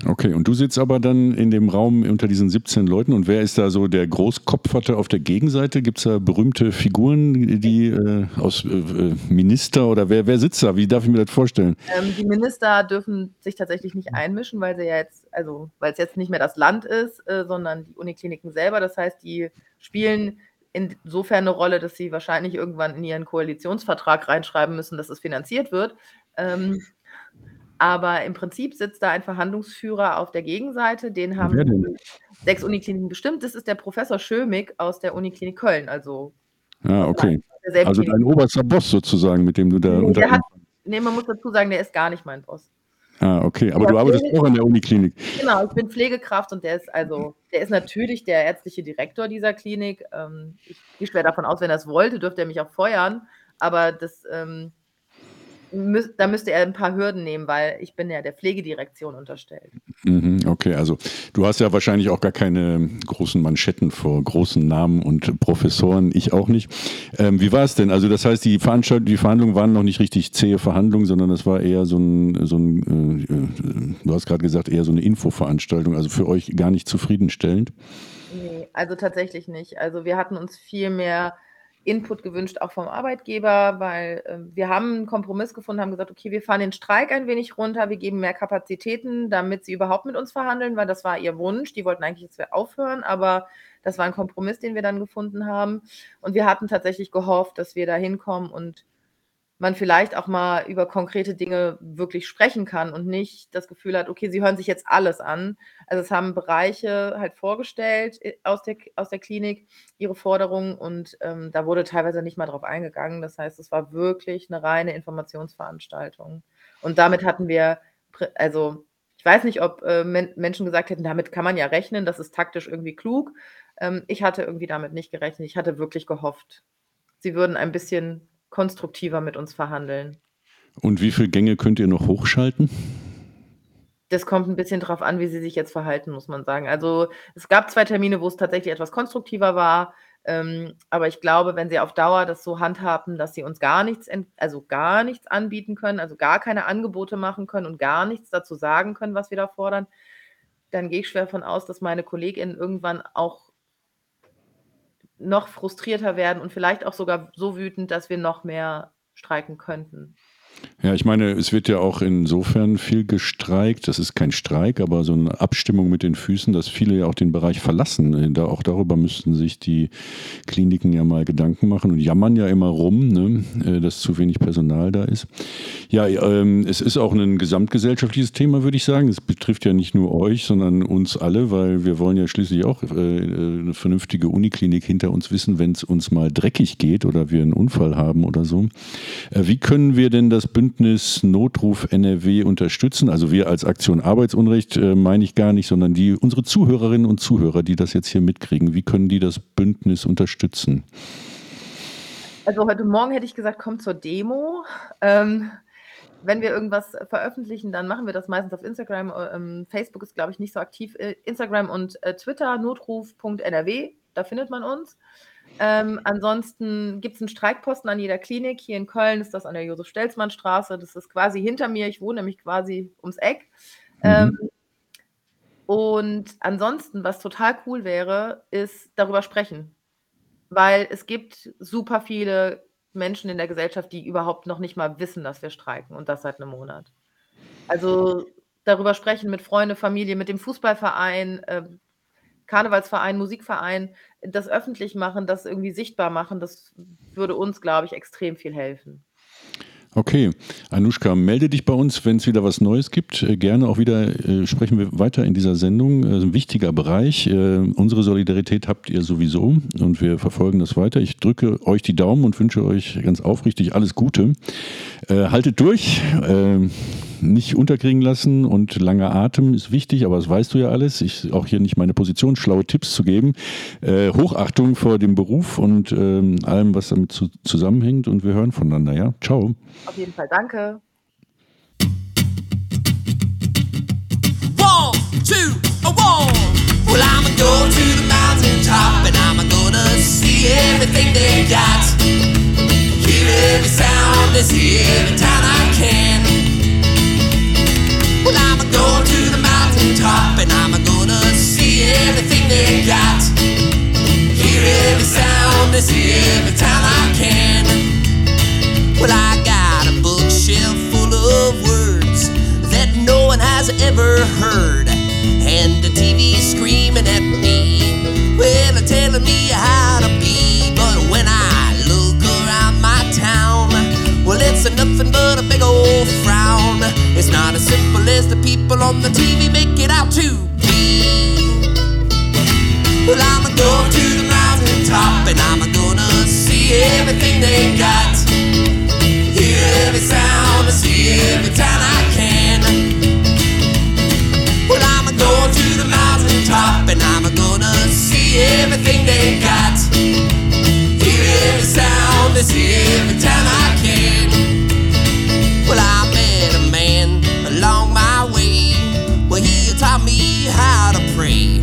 Okay, und du sitzt aber dann in dem Raum unter diesen 17 Leuten und wer ist da so der Großkopferte auf der Gegenseite? Gibt es da berühmte Figuren, die äh, aus äh, äh, Minister oder wer, wer sitzt da? Wie darf ich mir das vorstellen? Ähm, die Minister dürfen sich tatsächlich nicht einmischen, weil sie ja jetzt, also weil es jetzt nicht mehr das Land ist, äh, sondern die Unikliniken selber. Das heißt, die spielen insofern eine Rolle, dass sie wahrscheinlich irgendwann in ihren Koalitionsvertrag reinschreiben müssen, dass es finanziert wird. Ähm, aber im Prinzip sitzt da ein Verhandlungsführer auf der Gegenseite, den haben sechs Unikliniken bestimmt. Das ist der Professor Schömig aus der Uniklinik Köln. Also, ah, okay. Also dein oberster Boss sozusagen, mit dem du da nee, hat, nee, man muss dazu sagen, der ist gar nicht mein Boss. Ah, okay, aber der du arbeitest auch an der Uniklinik. Genau, ich bin Pflegekraft und der ist also, der ist natürlich der ärztliche Direktor dieser Klinik. Ähm, ich gehe schwer davon aus, wenn er es wollte, dürfte er mich auch feuern. Aber das, ähm, da müsste er ein paar Hürden nehmen, weil ich bin ja der Pflegedirektion unterstellt. Mhm, okay, also du hast ja wahrscheinlich auch gar keine großen Manschetten vor großen Namen und Professoren, ich auch nicht. Ähm, wie war es denn? Also das heißt, die, Veranstaltung, die Verhandlungen waren noch nicht richtig zähe Verhandlungen, sondern es war eher so ein, so ein äh, äh du hast gerade gesagt, eher so eine Infoveranstaltung, also für euch gar nicht zufriedenstellend? Nee, also tatsächlich nicht. Also wir hatten uns viel mehr Input gewünscht, auch vom Arbeitgeber, weil äh, wir haben einen Kompromiss gefunden, haben gesagt, okay, wir fahren den Streik ein wenig runter, wir geben mehr Kapazitäten, damit sie überhaupt mit uns verhandeln, weil das war ihr Wunsch. Die wollten eigentlich, dass wir aufhören, aber das war ein Kompromiss, den wir dann gefunden haben. Und wir hatten tatsächlich gehofft, dass wir da hinkommen und man vielleicht auch mal über konkrete Dinge wirklich sprechen kann und nicht das Gefühl hat, okay, sie hören sich jetzt alles an. Also es haben Bereiche halt vorgestellt äh, aus der, aus der Klinik, ihre Forderungen und ähm, da wurde teilweise nicht mal drauf eingegangen. Das heißt, es war wirklich eine reine Informationsveranstaltung. Und damit hatten wir also ich weiß nicht, ob äh, Men Menschen gesagt hätten, damit kann man ja rechnen, das ist taktisch irgendwie klug. Ähm, ich hatte irgendwie damit nicht gerechnet. Ich hatte wirklich gehofft, sie würden ein bisschen konstruktiver mit uns verhandeln. Und wie viele Gänge könnt ihr noch hochschalten? Das kommt ein bisschen drauf an, wie sie sich jetzt verhalten, muss man sagen. Also es gab zwei Termine, wo es tatsächlich etwas konstruktiver war. Ähm, aber ich glaube, wenn sie auf Dauer das so handhaben, dass sie uns gar nichts, also gar nichts anbieten können, also gar keine Angebote machen können und gar nichts dazu sagen können, was wir da fordern, dann gehe ich schwer von aus, dass meine KollegInnen irgendwann auch noch frustrierter werden und vielleicht auch sogar so wütend, dass wir noch mehr streiken könnten. Ja, ich meine, es wird ja auch insofern viel gestreikt. Das ist kein Streik, aber so eine Abstimmung mit den Füßen, dass viele ja auch den Bereich verlassen. Da, auch darüber müssten sich die Kliniken ja mal Gedanken machen und jammern ja immer rum, ne, äh, dass zu wenig Personal da ist. Ja, ähm, es ist auch ein gesamtgesellschaftliches Thema, würde ich sagen. Es betrifft ja nicht nur euch, sondern uns alle, weil wir wollen ja schließlich auch äh, eine vernünftige Uniklinik hinter uns wissen, wenn es uns mal dreckig geht oder wir einen Unfall haben oder so. Äh, wie können wir denn das Bündnis Notruf NRW unterstützen. Also wir als Aktion Arbeitsunrecht äh, meine ich gar nicht, sondern die unsere Zuhörerinnen und Zuhörer, die das jetzt hier mitkriegen. Wie können die das Bündnis unterstützen? Also heute Morgen hätte ich gesagt, komm zur Demo. Ähm, wenn wir irgendwas veröffentlichen, dann machen wir das meistens auf Instagram. Ähm, Facebook ist, glaube ich, nicht so aktiv. Äh, Instagram und äh, Twitter, notruf.nrw, da findet man uns. Ähm, ansonsten gibt es einen Streikposten an jeder Klinik. Hier in Köln ist das an der Josef-Stelzmann-Straße. Das ist quasi hinter mir. Ich wohne nämlich quasi ums Eck. Mhm. Ähm, und ansonsten, was total cool wäre, ist darüber sprechen. Weil es gibt super viele Menschen in der Gesellschaft, die überhaupt noch nicht mal wissen, dass wir streiken und das seit einem Monat. Also darüber sprechen mit Freunde, Familie, mit dem Fußballverein, äh, Karnevalsverein, Musikverein, das öffentlich machen, das irgendwie sichtbar machen, das würde uns, glaube ich, extrem viel helfen. Okay, Anushka, melde dich bei uns, wenn es wieder was Neues gibt. Äh, gerne auch wieder äh, sprechen wir weiter in dieser Sendung. Äh, ein wichtiger Bereich. Äh, unsere Solidarität habt ihr sowieso und wir verfolgen das weiter. Ich drücke euch die Daumen und wünsche euch ganz aufrichtig alles Gute. Äh, haltet durch. Nicht unterkriegen lassen und langer Atem ist wichtig, aber das weißt du ja alles. Ich auch hier nicht meine Position, schlaue Tipps zu geben. Äh, Hochachtung vor dem Beruf und ähm, allem, was damit zu, zusammenhängt und wir hören voneinander, ja? Ciao. Auf jeden Fall, danke. One, two, a one. Well, I'm gonna go to the mountain top and I'm gonna see everything they got. Hear every sound, see every time I can. To the mountaintop and I'm gonna see everything they got. Hear every sound, every time I can. Well, I got a bookshelf full of words that no one has ever heard, and the TV screaming at me, well, telling me how to be. But when I well, it's nothing but a big old frown. It's not as simple as the people on the TV make it out to be. Well, I'ma go to the mountain top and I'm gonna see everything they got. Hear every sound and see every time I can. Well, I'ma go to the mountain top and I'm gonna see everything they got. Hear every sound and see every time I can. How to pray.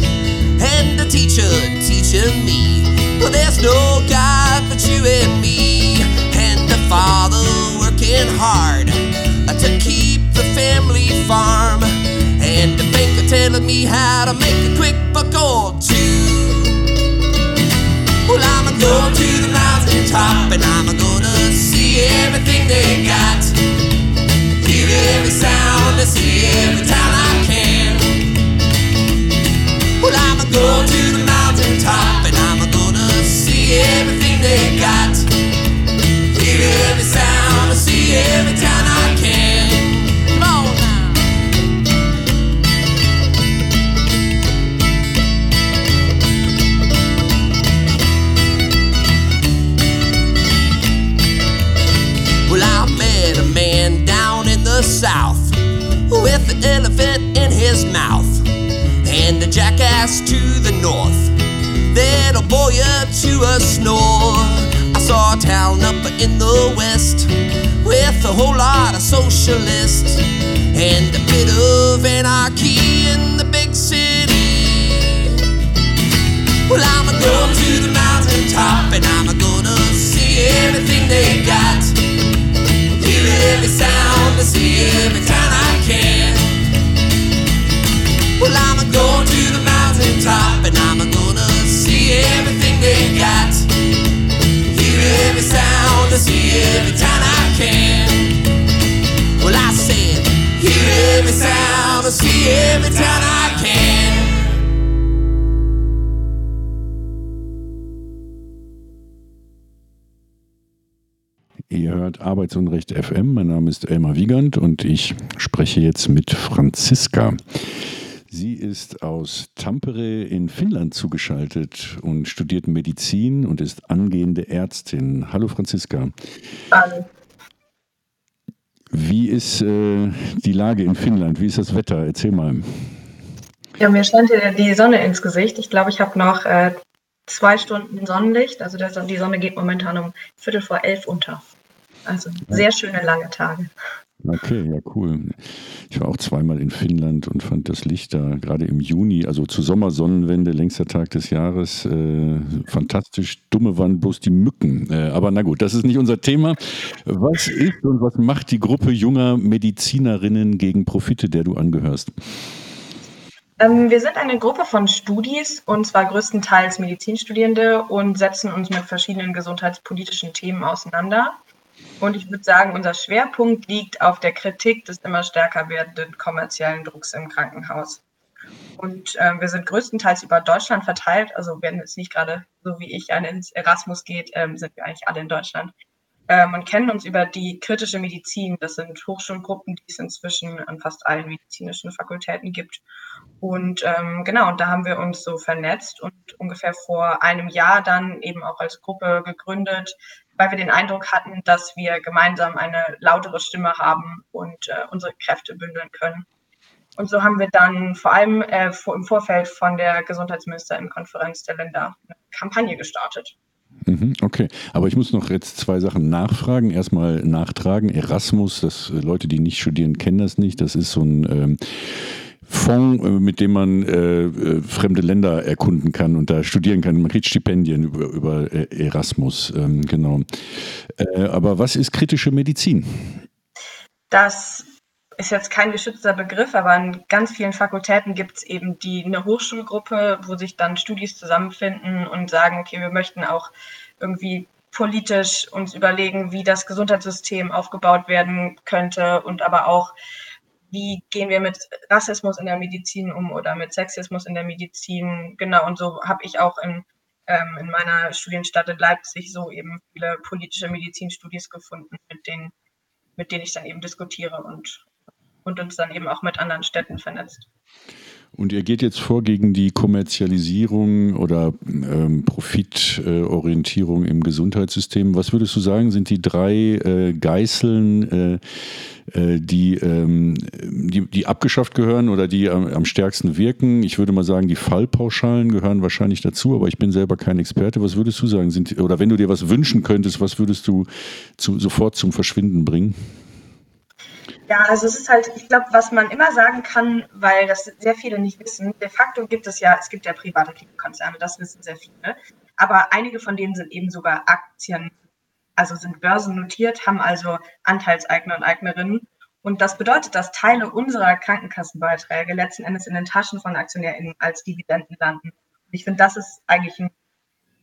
And the teacher teaching me. Well, there's no God but you and me. And the father working hard uh, to keep the family farm. And the banker telling me how to make a quick buck or two. Well, I'ma go to the mountain top and I'm gonna see everything they got. Hear every sound and see every the elephant in his mouth and the jackass to the north. Then a boy up to a snore. I saw a town up in the west with a whole lot of socialists and a bit of anarchy in the big city. Well, I'ma go to the mountain top and I'm gonna see everything they got. Hear every sound and see every town I can. Well, I'ma go to the mountaintop and I'm gonna see everything they got. Hear every sound and see every town I can. Well, I said, hear every sound and see every town I can. Ihr hört Arbeitsunrecht FM. Mein Name ist Elmar Wiegand und ich spreche jetzt mit Franziska. Sie ist aus Tampere in Finnland zugeschaltet und studiert Medizin und ist angehende Ärztin. Hallo Franziska. Hallo. Wie ist äh, die Lage in Finnland? Wie ist das Wetter? Erzähl mal. Ja, mir scheint hier die Sonne ins Gesicht. Ich glaube, ich habe noch äh, zwei Stunden Sonnenlicht. Also Son- die Sonne geht momentan um Viertel vor elf unter. Also sehr schöne lange Tage. Okay, ja, cool. Ich war auch zweimal in Finnland und fand das Licht da gerade im Juni, also zur Sommersonnenwende, längster Tag des Jahres, äh, fantastisch. Dumme waren bloß die Mücken. Äh, aber na gut, das ist nicht unser Thema. Was ist und was macht die Gruppe junger Medizinerinnen gegen Profite, der du angehörst? Ähm, wir sind eine Gruppe von Studis und zwar größtenteils Medizinstudierende und setzen uns mit verschiedenen gesundheitspolitischen Themen auseinander. Und ich würde sagen, unser Schwerpunkt liegt auf der Kritik des immer stärker werdenden kommerziellen Drucks im Krankenhaus. Und ähm, wir sind größtenteils über Deutschland verteilt. Also wenn es nicht gerade so wie ich einen ins Erasmus geht, ähm, sind wir eigentlich alle in Deutschland. Ähm, und kennen uns über die kritische Medizin. Das sind Hochschulgruppen, die es inzwischen an fast allen medizinischen Fakultäten gibt. Und ähm, genau, und da haben wir uns so vernetzt und ungefähr vor einem Jahr dann eben auch als Gruppe gegründet, weil wir den Eindruck hatten, dass wir gemeinsam eine lautere Stimme haben und äh, unsere Kräfte bündeln können. Und so haben wir dann vor allem äh, im Vorfeld von der Gesundheitsministerinnenkonferenz der Länder eine Kampagne gestartet. Mhm, Okay, aber ich muss noch jetzt zwei Sachen nachfragen. Erstmal nachtragen. Erasmus, das äh, Leute, die nicht studieren, kennen das nicht. Das ist so ein ähm, Fonds, äh, mit dem man äh, äh, fremde Länder erkunden kann und da studieren kann. Man kriegt Stipendien über, über äh, Erasmus, ähm, genau. Äh, aber was ist kritische Medizin? Das ist jetzt kein geschützter Begriff, aber an ganz vielen Fakultäten gibt es eben die eine Hochschulgruppe, wo sich dann Studis zusammenfinden und sagen, okay, wir möchten auch irgendwie politisch uns überlegen, wie das Gesundheitssystem aufgebaut werden könnte und aber auch, wie gehen wir mit Rassismus in der Medizin um oder mit Sexismus in der Medizin. Genau, und so habe ich auch in, ähm, in meiner Studienstadt in Leipzig so eben viele politische Medizinstudis gefunden, mit denen, mit denen ich dann eben diskutiere und, und uns dann eben auch mit anderen Städten vernetzt. Und ihr geht jetzt vor gegen die Kommerzialisierung oder ähm, Profitorientierung im Gesundheitssystem. Was würdest du sagen, sind die drei äh, Geißeln, äh, äh, die, ähm, die, die abgeschafft gehören oder die am, am stärksten wirken? Ich würde mal sagen, die Fallpauschalen gehören wahrscheinlich dazu, aber ich bin selber kein Experte. Was würdest du sagen? Sind, oder wenn du dir was wünschen könntest, was würdest du zu, sofort zum Verschwinden bringen? Ja, also es ist halt, ich glaube, was man immer sagen kann, weil das sehr viele nicht wissen, de facto gibt es ja, es gibt ja private Klinikkonzerne, das wissen sehr viele. Aber einige von denen sind eben sogar Aktien, also sind börsennotiert, haben also Anteilseigner und Eignerinnen. Und das bedeutet, dass Teile unserer Krankenkassenbeiträge letzten Endes in den Taschen von AktionärInnen als Dividenden landen. Und ich finde, das ist eigentlich ein,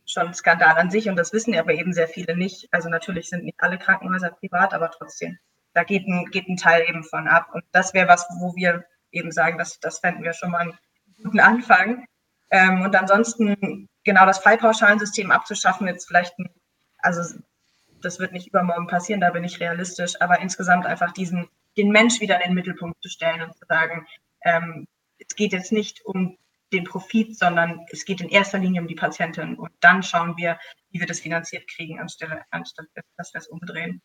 schon ein Skandal an sich und das wissen aber eben sehr viele nicht. Also natürlich sind nicht alle Krankenhäuser privat, aber trotzdem da geht ein, geht ein Teil eben von ab. Und das wäre was, wo wir eben sagen, das, das fänden wir schon mal einen guten Anfang. Ähm, und ansonsten genau das Fallpauschalensystem abzuschaffen, jetzt vielleicht, ein, also das wird nicht übermorgen passieren, da bin ich realistisch, aber insgesamt einfach diesen, den Mensch wieder in den Mittelpunkt zu stellen und zu sagen, ähm, es geht jetzt nicht um den Profit, sondern es geht in erster Linie um die Patientin. Und dann schauen wir, wie wir das finanziert kriegen, anstelle, anstatt dass wir es umdrehen.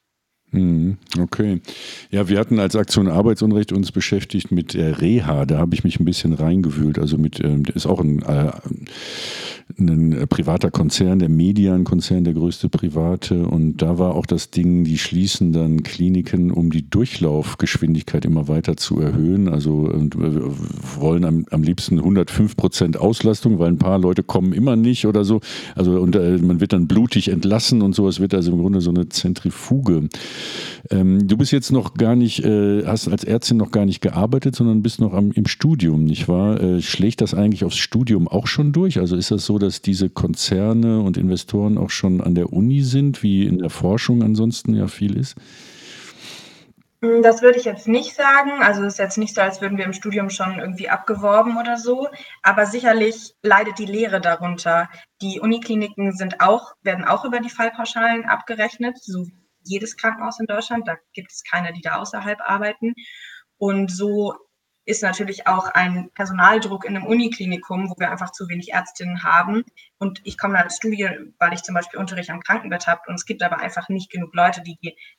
Mhm. Okay. Ja, wir hatten als Aktion Arbeitsunrecht uns beschäftigt mit der Reha. Da habe ich mich ein bisschen reingewühlt. Also mit, ähm, ist auch ein, äh, ein äh, privater Konzern, der Median-Konzern, der größte private. Und da war auch das Ding, die schließen dann Kliniken, um die Durchlaufgeschwindigkeit immer weiter zu erhöhen. Also und wollen am, am liebsten 105 Prozent Auslastung, weil ein paar Leute kommen immer nicht oder so. Also und äh, man wird dann blutig entlassen und so. Es wird also im Grunde so eine Zentrifuge. Ähm, du bist jetzt noch gar nicht, äh, hast als Ärztin noch gar nicht gearbeitet, sondern bist noch am, im Studium, nicht wahr? Äh, schlägt das eigentlich aufs Studium auch schon durch? Also ist das so, dass diese Konzerne und Investoren auch schon an der Uni sind, wie in der Forschung ansonsten ja viel ist? Das würde ich jetzt nicht sagen. Also es ist jetzt nicht so, als würden wir im Studium schon irgendwie abgeworben oder so. Aber sicherlich leidet die Lehre darunter. Die Unikliniken sind auch, werden auch über die Fallpauschalen abgerechnet, so wie jedes Krankenhaus in Deutschland. Da gibt es keine, die da außerhalb arbeiten. Und so ist natürlich auch ein Personaldruck in einem Uniklinikum, wo wir einfach zu wenig Ärztinnen haben. Und ich komme als Studie, weil ich zum Beispiel Unterricht am Krankenbett habe und es gibt aber einfach nicht genug Leute, die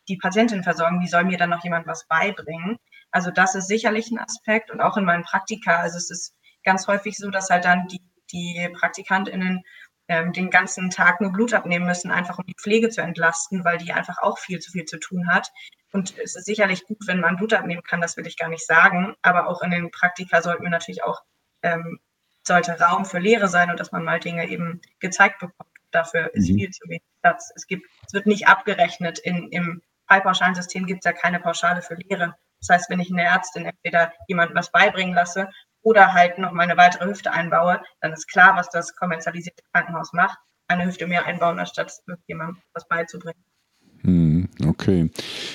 die Patientin versorgen. Wie soll mir dann noch jemand was beibringen? Also das ist sicherlich ein Aspekt und auch in meinen Praktika. Also es ist ganz häufig so, dass halt dann die, die PraktikantInnen den ganzen Tag nur Blut abnehmen müssen, einfach um die Pflege zu entlasten, weil die einfach auch viel zu viel zu tun hat. Und es ist sicherlich gut, wenn man Blut abnehmen kann, das will ich gar nicht sagen. Aber auch in den Praktika sollten wir natürlich auch, ähm, sollte Raum für Lehre sein und dass man mal Dinge eben gezeigt bekommt. Dafür ist mhm. viel zu wenig Platz. Es gibt, es wird nicht abgerechnet. In, Im Fallpauschalensystem gibt es ja keine Pauschale für Lehre. Das heißt, wenn ich eine Ärztin entweder jemandem was beibringen lasse oder halt noch mal eine weitere Hüfte einbaue, dann ist klar, was das kommerzialisierte Krankenhaus macht. Eine Hüfte mehr einbauen, anstatt jemandem was beizubringen. Hm, okay.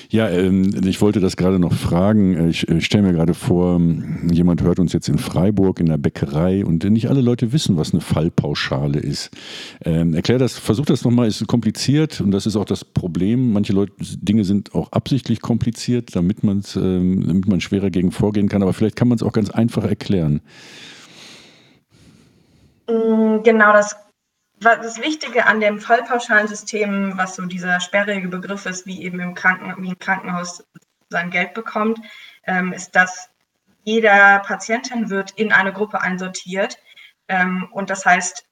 Ja, ähm, ich wollte das gerade noch fragen. Ich stelle mir gerade vor, jemand hört uns jetzt in Freiburg in der Bäckerei und nicht alle Leute wissen, was eine Fallpauschale ist. Ähm, erklär das, versuch das nochmal, ist kompliziert und das ist auch das Problem. Manche Leute, Dinge sind auch absichtlich kompliziert, damit, man's, ähm, damit man schwerer gegen vorgehen kann, aber vielleicht kann man es auch ganz einfach erklären. Mm, genau, das das Wichtige an dem Fallpauschalensystem, was so dieser sperrige Begriff ist, wie eben im Kranken, wie ein Krankenhaus sein Geld bekommt, ähm, ist, dass jeder Patientin wird in eine Gruppe einsortiert. Ähm, und das heißt,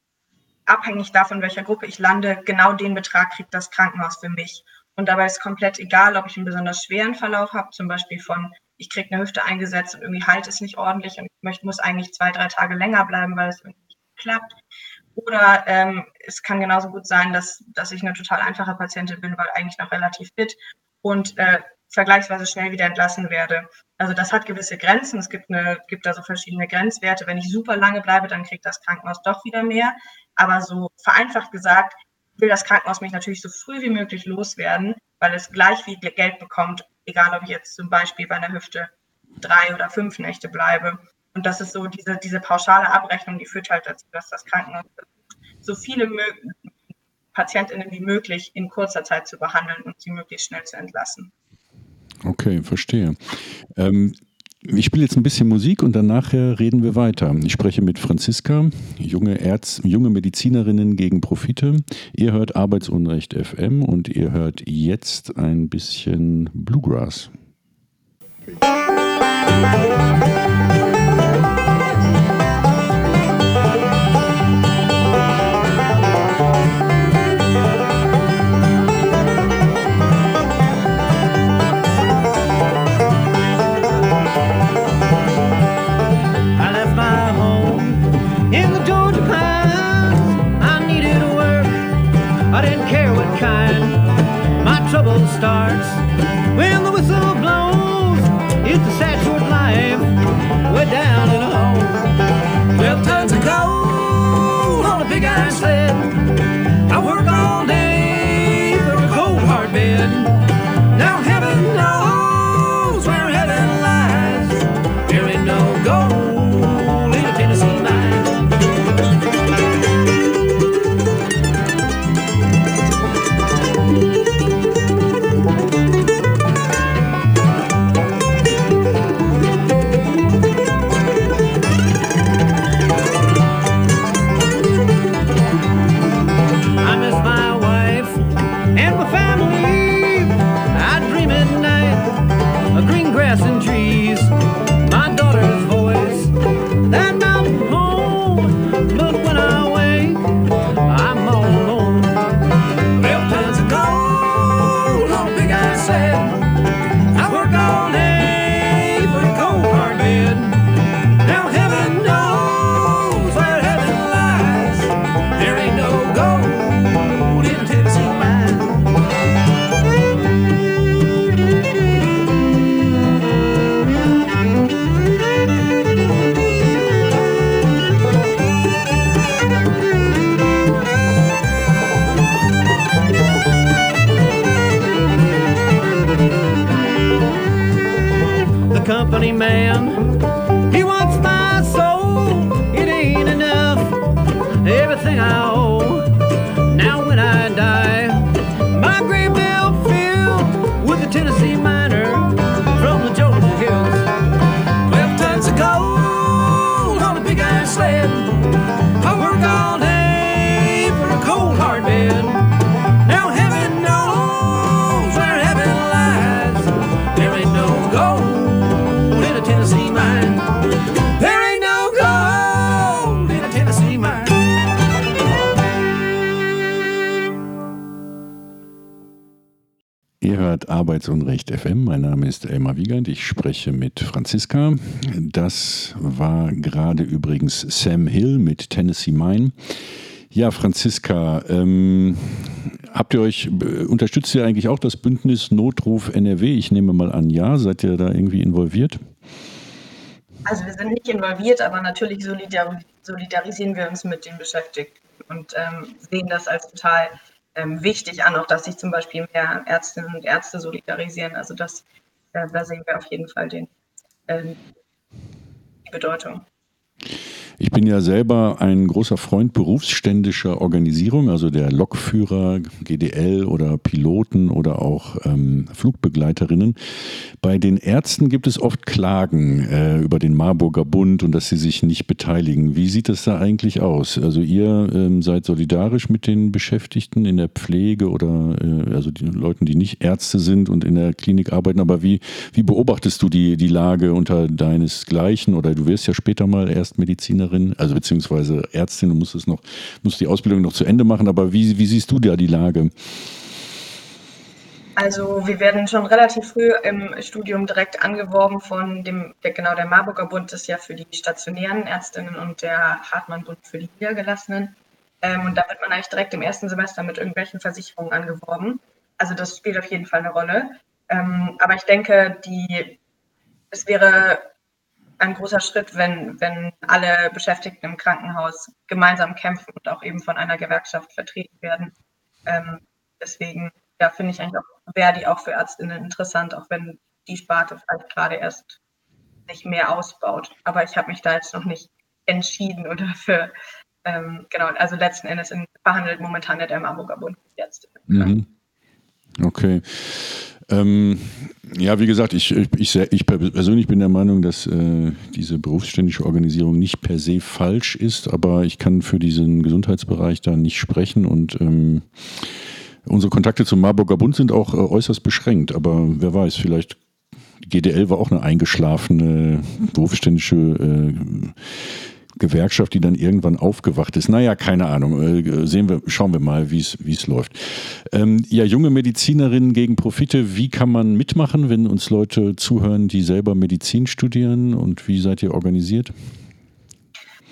abhängig davon, welcher Gruppe ich lande, genau den Betrag kriegt das Krankenhaus für mich. Und dabei ist komplett egal, ob ich einen besonders schweren Verlauf habe, zum Beispiel von, ich kriege eine Hüfte eingesetzt und irgendwie halt es nicht ordentlich und ich möchte, muss eigentlich zwei, drei Tage länger bleiben, weil es irgendwie nicht klappt. Oder ähm, es kann genauso gut sein, dass, dass ich eine total einfache Patientin bin, weil eigentlich noch relativ fit und äh, vergleichsweise schnell wieder entlassen werde. Also das hat gewisse Grenzen. Es gibt, eine, gibt da so verschiedene Grenzwerte. Wenn ich super lange bleibe, dann kriegt das Krankenhaus doch wieder mehr. Aber so vereinfacht gesagt, will das Krankenhaus mich natürlich so früh wie möglich loswerden, weil es gleich viel Geld bekommt, egal ob ich jetzt zum Beispiel bei einer Hüfte drei oder fünf Nächte bleibe. Und das ist so diese, diese pauschale Abrechnung, die führt halt dazu, dass das Krankenhaus so viele PatientInnen wie möglich in kurzer Zeit zu behandeln und sie möglichst schnell zu entlassen. Okay, verstehe. Ähm, ich spiele jetzt ein bisschen Musik und danach reden wir weiter. Ich spreche mit Franziska, junge Ärz, junge Medizinerinnen gegen Profite. Ihr hört Arbeitsunrecht FM und ihr hört jetzt ein bisschen Bluegrass. Musik Ich spreche mit Franziska. Das war gerade übrigens Sam Hill mit Tennessee Mine. Ja, Franziska, ähm, habt ihr euch, äh, unterstützt ihr eigentlich auch das Bündnis Notruf NRW? Ich nehme mal an, ja. Seid ihr da irgendwie involviert? Also wir sind nicht involviert, aber natürlich solidar solidarisieren wir uns mit den Beschäftigten und ähm, sehen das als total ähm, wichtig an, auch dass sich zum Beispiel mehr Ärztinnen und Ärzte solidarisieren. Also das, da sehen wir auf jeden Fall den, ähm, die Bedeutung. Ich bin ja selber ein großer Freund berufsständischer Organisierung, also der Lokführer, GDL oder Piloten oder auch ähm, Flugbegleiterinnen. Bei den Ärzten gibt es oft Klagen äh, über den Marburger Bund und dass sie sich nicht beteiligen. Wie sieht es da eigentlich aus? Also ihr ähm, seid solidarisch mit den Beschäftigten in der Pflege oder äh, also den Leuten, die nicht Ärzte sind und in der Klinik arbeiten, aber wie, wie beobachtest du die, die Lage unter deinesgleichen oder du wirst ja später mal Erstmedizinerin, also beziehungsweise Ärztin, du musst es noch, musst die Ausbildung noch zu Ende machen, aber wie, wie siehst du da die Lage? Also wir werden schon relativ früh im Studium direkt angeworben von dem, der, genau der Marburger Bund ist ja für die stationären Ärztinnen und der Hartmann-Bund für die Niedergelassenen. Ähm, und da wird man eigentlich direkt im ersten Semester mit irgendwelchen Versicherungen angeworben. Also das spielt auf jeden Fall eine Rolle. Ähm, aber ich denke, die, es wäre ein großer Schritt, wenn, wenn alle Beschäftigten im Krankenhaus gemeinsam kämpfen und auch eben von einer Gewerkschaft vertreten werden. Ähm, deswegen ja, finde ich eigentlich auch Verdi auch für Ärztinnen interessant, auch wenn die Sparte vielleicht gerade erst sich mehr ausbaut. Aber ich habe mich da jetzt noch nicht entschieden oder (laughs) für, ähm, genau, also letzten Endes in, verhandelt momentan der Marburger Bund jetzt. Mhm. Okay. Ähm, ja, wie gesagt, ich, ich, ich, persönlich bin der Meinung, dass äh, diese berufsständische Organisierung nicht per se falsch ist, aber ich kann für diesen Gesundheitsbereich da nicht sprechen und ähm, unsere Kontakte zum Marburger Bund sind auch äh, äußerst beschränkt, aber wer weiß, vielleicht GDL war auch eine eingeschlafene berufsständische äh, Gewerkschaft, die dann irgendwann aufgewacht ist. Naja, keine Ahnung. Äh, sehen wir, schauen wir mal, wie es läuft. Ähm, ja, junge Medizinerinnen gegen Profite, wie kann man mitmachen, wenn uns Leute zuhören, die selber Medizin studieren und wie seid ihr organisiert?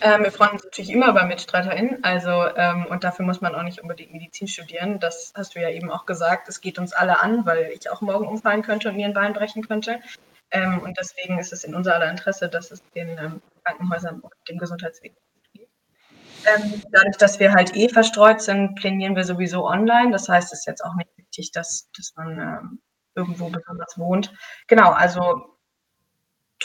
Ähm, wir freuen uns natürlich immer über MitstreiterInnen, also ähm, und dafür muss man auch nicht unbedingt Medizin studieren. Das hast du ja eben auch gesagt. Es geht uns alle an, weil ich auch morgen umfallen könnte und mir ein Bein brechen könnte. Ähm, und deswegen ist es in unser aller Interesse, dass es den ähm, Krankenhäusern und dem Gesundheitswesen. Ähm, dadurch, dass wir halt eh verstreut sind, plänieren wir sowieso online. Das heißt, es ist jetzt auch nicht wichtig, dass, dass man ähm, irgendwo besonders wohnt. Genau, also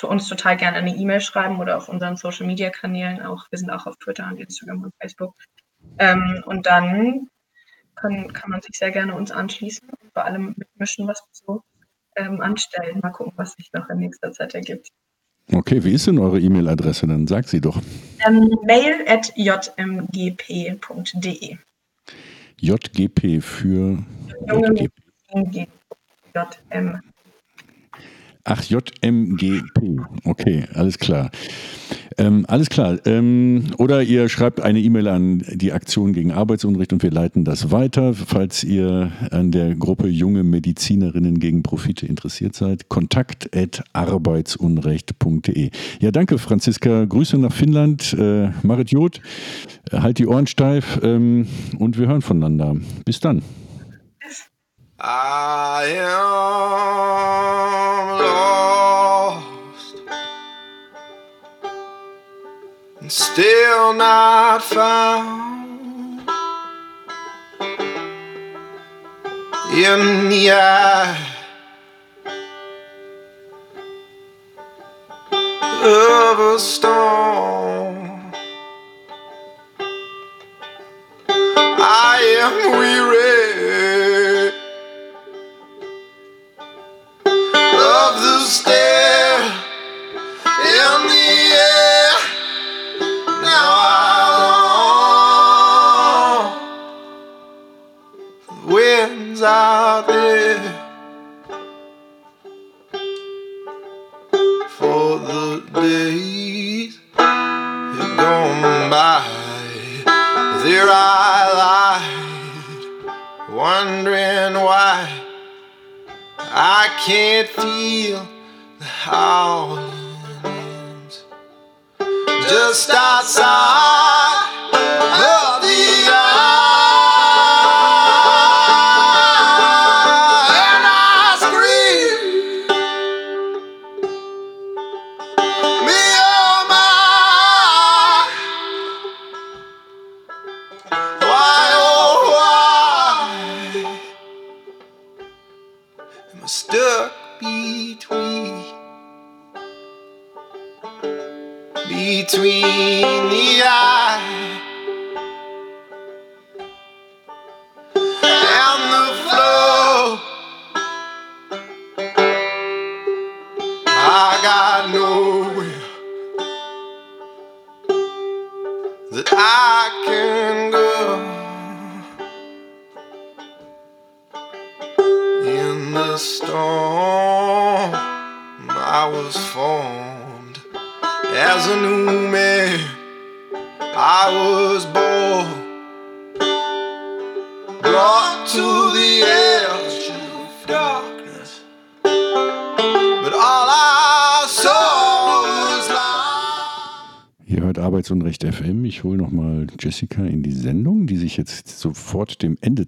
uns total gerne eine E-Mail schreiben oder auf unseren Social Media Kanälen auch. Wir sind auch auf Twitter und Instagram und Facebook. Ähm, und dann kann, kann man sich sehr gerne uns anschließen und vor allem mitmischen, was wir so ähm, anstellen. Mal gucken, was sich noch in nächster Zeit ergibt. Okay, wie ist denn eure E-Mail-Adresse? Dann sagt sie doch. Ähm, mail at jmgp.de. JGP für JGP. JM. Ach, JMGP. Okay, alles klar. Ähm, alles klar. Ähm, oder ihr schreibt eine E-Mail an die Aktion gegen Arbeitsunrecht und wir leiten das weiter. Falls ihr an der Gruppe Junge Medizinerinnen gegen Profite interessiert seid, kontakt at arbeitsunrecht.de. Ja, danke, Franziska. Grüße nach Finnland. Äh, Marit Jod, halt die Ohren steif ähm, und wir hören voneinander. Bis dann. I am lost still not found in the eye of a storm. I am weary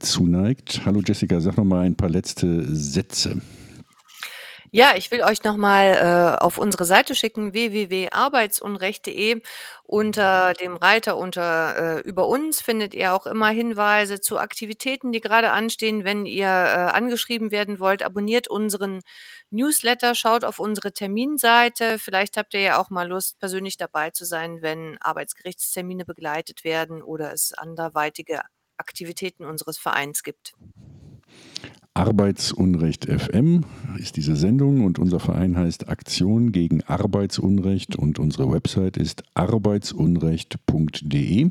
zuneigt. Hallo Jessica, sag nochmal ein paar letzte Sätze. Ja, ich will euch nochmal äh, auf unsere Seite schicken, www.arbeitsunrecht.de. Unter dem Reiter unter äh, über uns findet ihr auch immer Hinweise zu Aktivitäten, die gerade anstehen. Wenn ihr äh, angeschrieben werden wollt, abonniert unseren Newsletter, schaut auf unsere Terminseite. Vielleicht habt ihr ja auch mal Lust, persönlich dabei zu sein, wenn Arbeitsgerichtstermine begleitet werden oder es anderweitige Aktivitäten unseres Vereins gibt. Arbeitsunrecht FM ist diese Sendung und unser Verein heißt Aktion gegen Arbeitsunrecht und unsere Website ist arbeitsunrecht.de.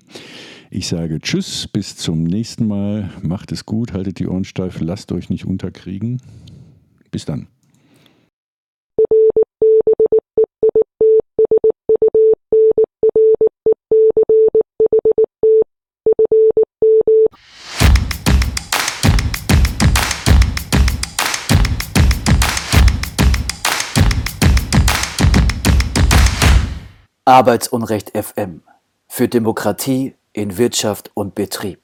Ich sage Tschüss, bis zum nächsten Mal. Macht es gut, haltet die Ohren steif, lasst euch nicht unterkriegen. Bis dann. Arbeitsunrecht FM für Demokratie in Wirtschaft und Betrieb.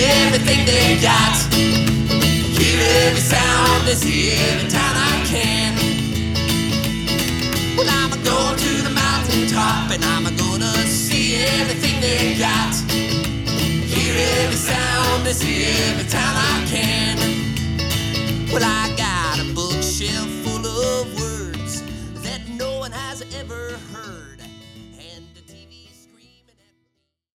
Everything they got. Hear every sound and see every town see every time I can.